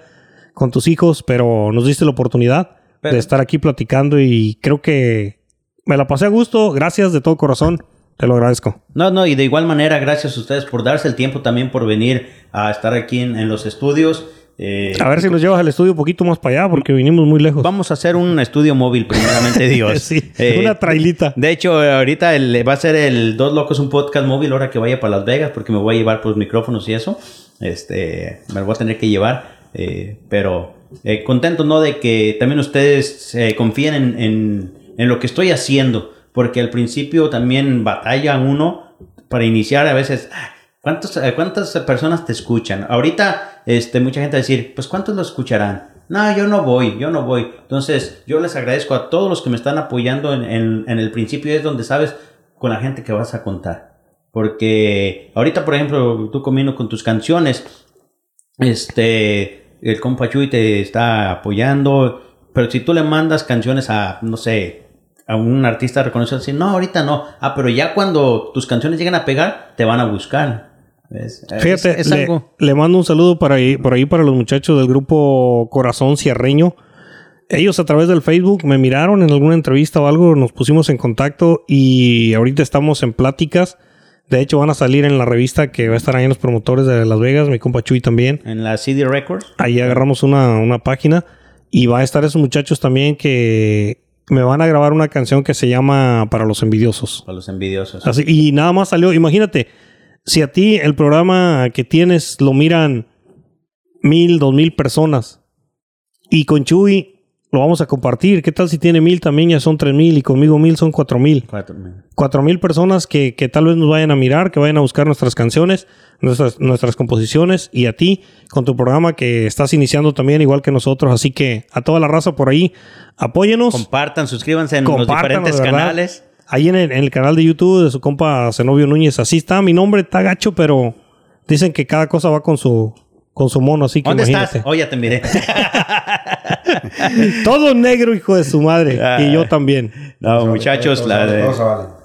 con tus hijos, pero nos diste la oportunidad Pero- de estar aquí platicando y creo que me la pasé a gusto. Gracias de todo corazón. Te lo agradezco. No, no, y de igual manera, gracias a ustedes por darse el tiempo también por venir a estar aquí en, en los estudios. Eh, A ver si nos llevas al estudio un poquito más para allá porque vinimos muy lejos. Vamos a hacer un estudio móvil, primeramente Dios. Sí, Eh, una trailita. De hecho, ahorita el- va a ser el Dos Locos, un podcast móvil, ahora que vaya para Las Vegas, porque me voy a llevar los micrófonos y eso. Este, me lo voy a tener que llevar. eh, pero eh, contento, ¿no? De que también ustedes eh, confíen en, en- en lo que estoy haciendo. Porque al principio también batalla uno para iniciar a veces. "Ah, ¿Cuántos, eh, ¿Cuántas personas te escuchan? Ahorita, este, mucha gente va a decir, pues ¿cuántos lo escucharán? No, yo no voy, yo no voy. Entonces, yo les agradezco a todos los que me están apoyando en, en- el principio, es donde sabes con la gente que vas a contar. Porque ahorita, por ejemplo, tú comiendo con tus canciones, este, el compa Chuy te está apoyando, pero si tú le mandas canciones a, no sé, a un artista reconocido, así, no, ahorita no. Ah, pero ya cuando tus canciones llegan a pegar, te van a buscar. ¿Ves? Fíjate, es, es le, algo. le mando un saludo para ahí, por ahí para los muchachos del grupo Corazón Cierreño. Ellos a través del Facebook me miraron en alguna entrevista o algo, nos pusimos en contacto y ahorita estamos en pláticas. De hecho, van a salir en la revista que va a estar ahí en los promotores de Las Vegas, mi compa Chuy también. En la CD Records. Ahí agarramos una, una página y va a estar esos muchachos también que me van a grabar una canción que se llama Para los Envidiosos. Para los envidiosos. Así, y nada más salió, imagínate, si a ti el programa que tienes lo miran mil, dos mil personas y con Chuy lo vamos a compartir, ¿qué tal si tiene mil también ya son tres mil y conmigo mil son cuatro mil? Cuatro mil. Cuatro mil personas que, que tal vez nos vayan a mirar, que vayan a buscar nuestras canciones, nuestras, nuestras composiciones y a ti con tu programa que estás iniciando también igual que nosotros. Así que a toda la raza por ahí, apóyenos. Compartan, suscríbanse en los diferentes canales. Ahí en el, en el canal de YouTube de su compa Zenobio Núñez. Así está. Mi nombre está gacho, pero dicen que cada cosa va con su, con su mono. Así que ¿Dónde imagínate. estás? Oh, ya te miré. Todo negro, hijo de su madre. Ah. y yo también. No, muchachos, la de,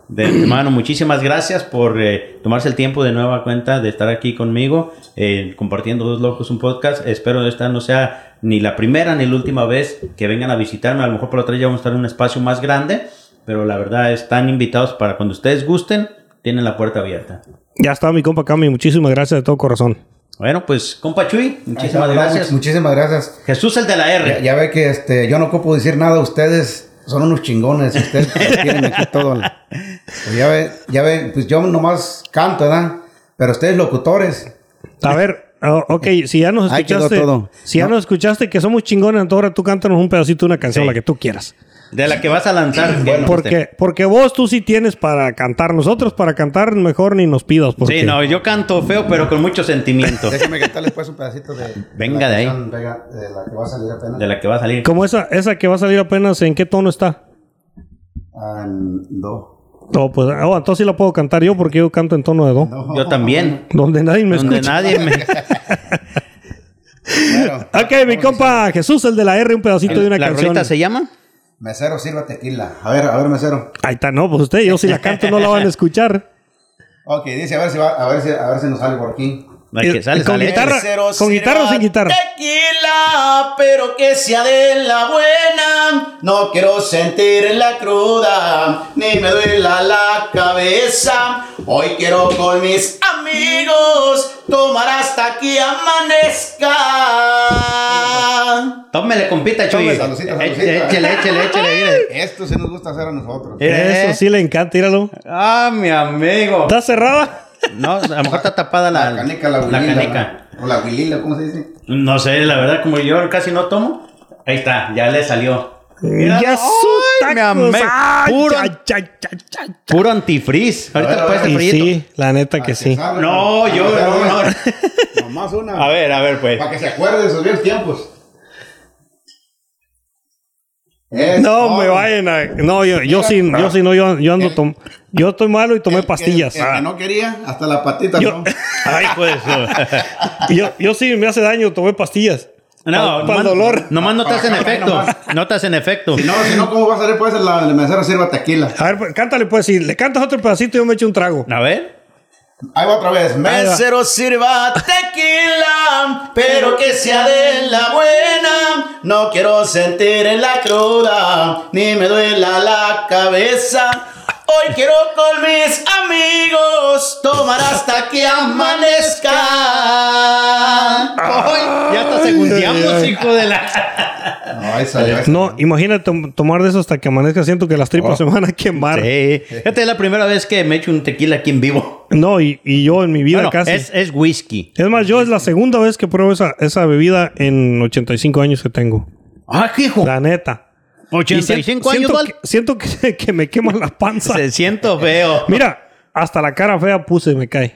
de antemano, muchísimas gracias por eh, tomarse el tiempo de nueva cuenta de estar aquí conmigo, eh, compartiendo Dos Locos un podcast. Espero esta no sea ni la primera ni la última vez que vengan a visitarme. A lo mejor por otra ya vamos a estar en un espacio más grande, pero la verdad están invitados para cuando ustedes gusten, tienen la puerta abierta. Ya está mi compa Cami. Muchísimas gracias de todo corazón. Bueno, pues, compa Chuy, muchísimas gracias. much- Muchísimas gracias. Jesús el de la R. Ya, ya ve que este, yo no ocupo decir nada, ustedes son unos chingones, ustedes tienen aquí todo. Pues ya ve, ya ve, pues yo nomás canto, ¿verdad? Pero ustedes locutores. A ver, oh, ok, si ya nos Ahí quedó escuchaste, todo. si ya No. nos escuchaste que somos chingones, entonces ahora tú cántanos un pedacito de una canción, Sí. la que tú quieras. De la que vas a lanzar. que nos Porque, porque vos tú sí tienes para cantar. Nosotros para cantar mejor ni nos pidas. Porque Sí, no, yo canto feo, pero con mucho sentimiento. Déjenme cantarles pues un pedacito de. Venga la de ahí. de la que va a salir apenas. De la que va a salir. Como esa, esa que va a salir apenas, ¿en qué tono está? Ah, do. Oh, pues, oh, entonces sí la puedo cantar yo porque yo canto en tono de do. No. Yo también. Donde nadie me Donde escucha. nadie me... Bueno, Ok, mi compa Jesús, el de la R, un pedacito de una ¿La canción. rolita se llama? Mesero, sirva tequila. A ver, a ver, mesero. Ahí está, no, pues usted, yo si la canto no la van a escuchar. Ok, dice, a ver si va, a ver si, a ver si nos sale por aquí. La que sale, Con sale. guitarra. ¿Con guitarra o sin guitarra? Tequila, pero que sea de la buena. No quiero sentir la cruda, ni me duela la cabeza. Hoy quiero con mis amigos tomar hasta que amanezca. Tómele, compita, Chuy. Saludcita. Échale, échale, échale, mire. Esto sí nos gusta hacer a nosotros. Eh. Eso sí le encanta, míralo. Ah, mi amigo. ¿Está cerrada? No, a lo mejor está tapada la, La canica, la la huilila. canica. O la huilila, ¿cómo se dice? No sé, la verdad, como yo casi no tomo. Ahí está, ya le salió. Mira, ya ¡ay, su amigo! ¡Ay, Puro, ay, ay, ay, ay! puro antifreeze. Ahorita A ver, puede a ser Y frito. sí, la neta que sí. sabe, No, yo no, no. Nomás una. A ver, a ver, pues. Para que se acuerde de sus viejos tiempos. Es No, me vayan a... No, yo, yo sí, yo sí, no, yo, yo ando... tom- yo estoy malo y tomé El- pastillas. El, el Ah. que no quería, hasta la patita. Yo, ¿no? ay, pues. yo, yo sí me hace daño, tomé pastillas. No, para el nomás- dolor. Nomás no te hacen efecto. No te hacen efecto. Si no, si no, ¿cómo va a salir? Puede ser la, el mesero sirva tequila. A ver, pues, cántale, pues. Si le cantas otro pedacito, yo me echo un trago. A ver. Ahí va otra vez. Mesero sirva tequila, pero que sea de la buena. No quiero sentir en la cruda, ni me duela la cabeza. Hoy quiero con mis amigos tomar hasta que amanezca. Ay, ya hasta segundeamos, hijo de la. No, ahí salió. No, imagínate tom- tomar de eso hasta que amanezca. Siento que las tripas se me van a quemar. Sí. Esta es la primera vez que me echo un tequila aquí en vivo. No, y, y yo en mi vida Bueno, casi. es, es whisky. Es más, yo es la segunda vez que pruebo esa, esa bebida en 85 años que tengo. Ah, hijo. La neta. Y 85 siento- años, siento que, siento que, que me quema la panza. Se siento feo. Mira, hasta la cara fea puse y me cae.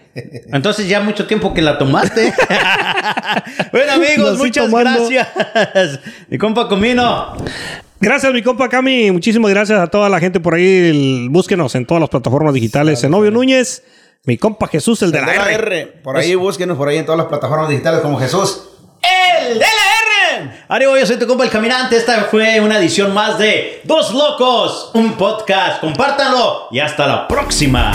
Entonces ya mucho tiempo que la tomaste. bueno amigos, muchas gracias. Mi compa Comino. Gracias, mi compa Cami. Muchísimas gracias a toda la gente por ahí. El- búsquenos en todas las plataformas digitales. Zenobio Núñez, mi compa Jesús, el de la, De la R. R. Por ahí búsquenos por ahí en todas las plataformas digitales como Jesús. El de la R. Arriba, yo soy tu compa el caminante. Esta fue una edición más de Dos Locos, un podcast. Compártanlo y hasta la próxima.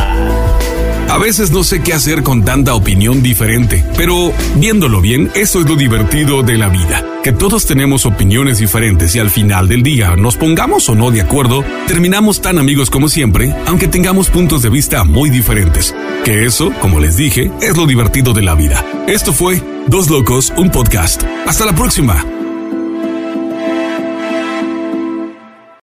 A veces no sé qué hacer con tanta opinión diferente, pero viéndolo bien, eso es lo divertido de la vida, que todos tenemos opiniones diferentes y al final del día, nos pongamos o no de acuerdo, terminamos tan amigos como siempre, aunque tengamos puntos de vista muy diferentes. Que eso, como les dije, es lo divertido de la vida. Esto fue Dos Locos, un podcast. Hasta la próxima.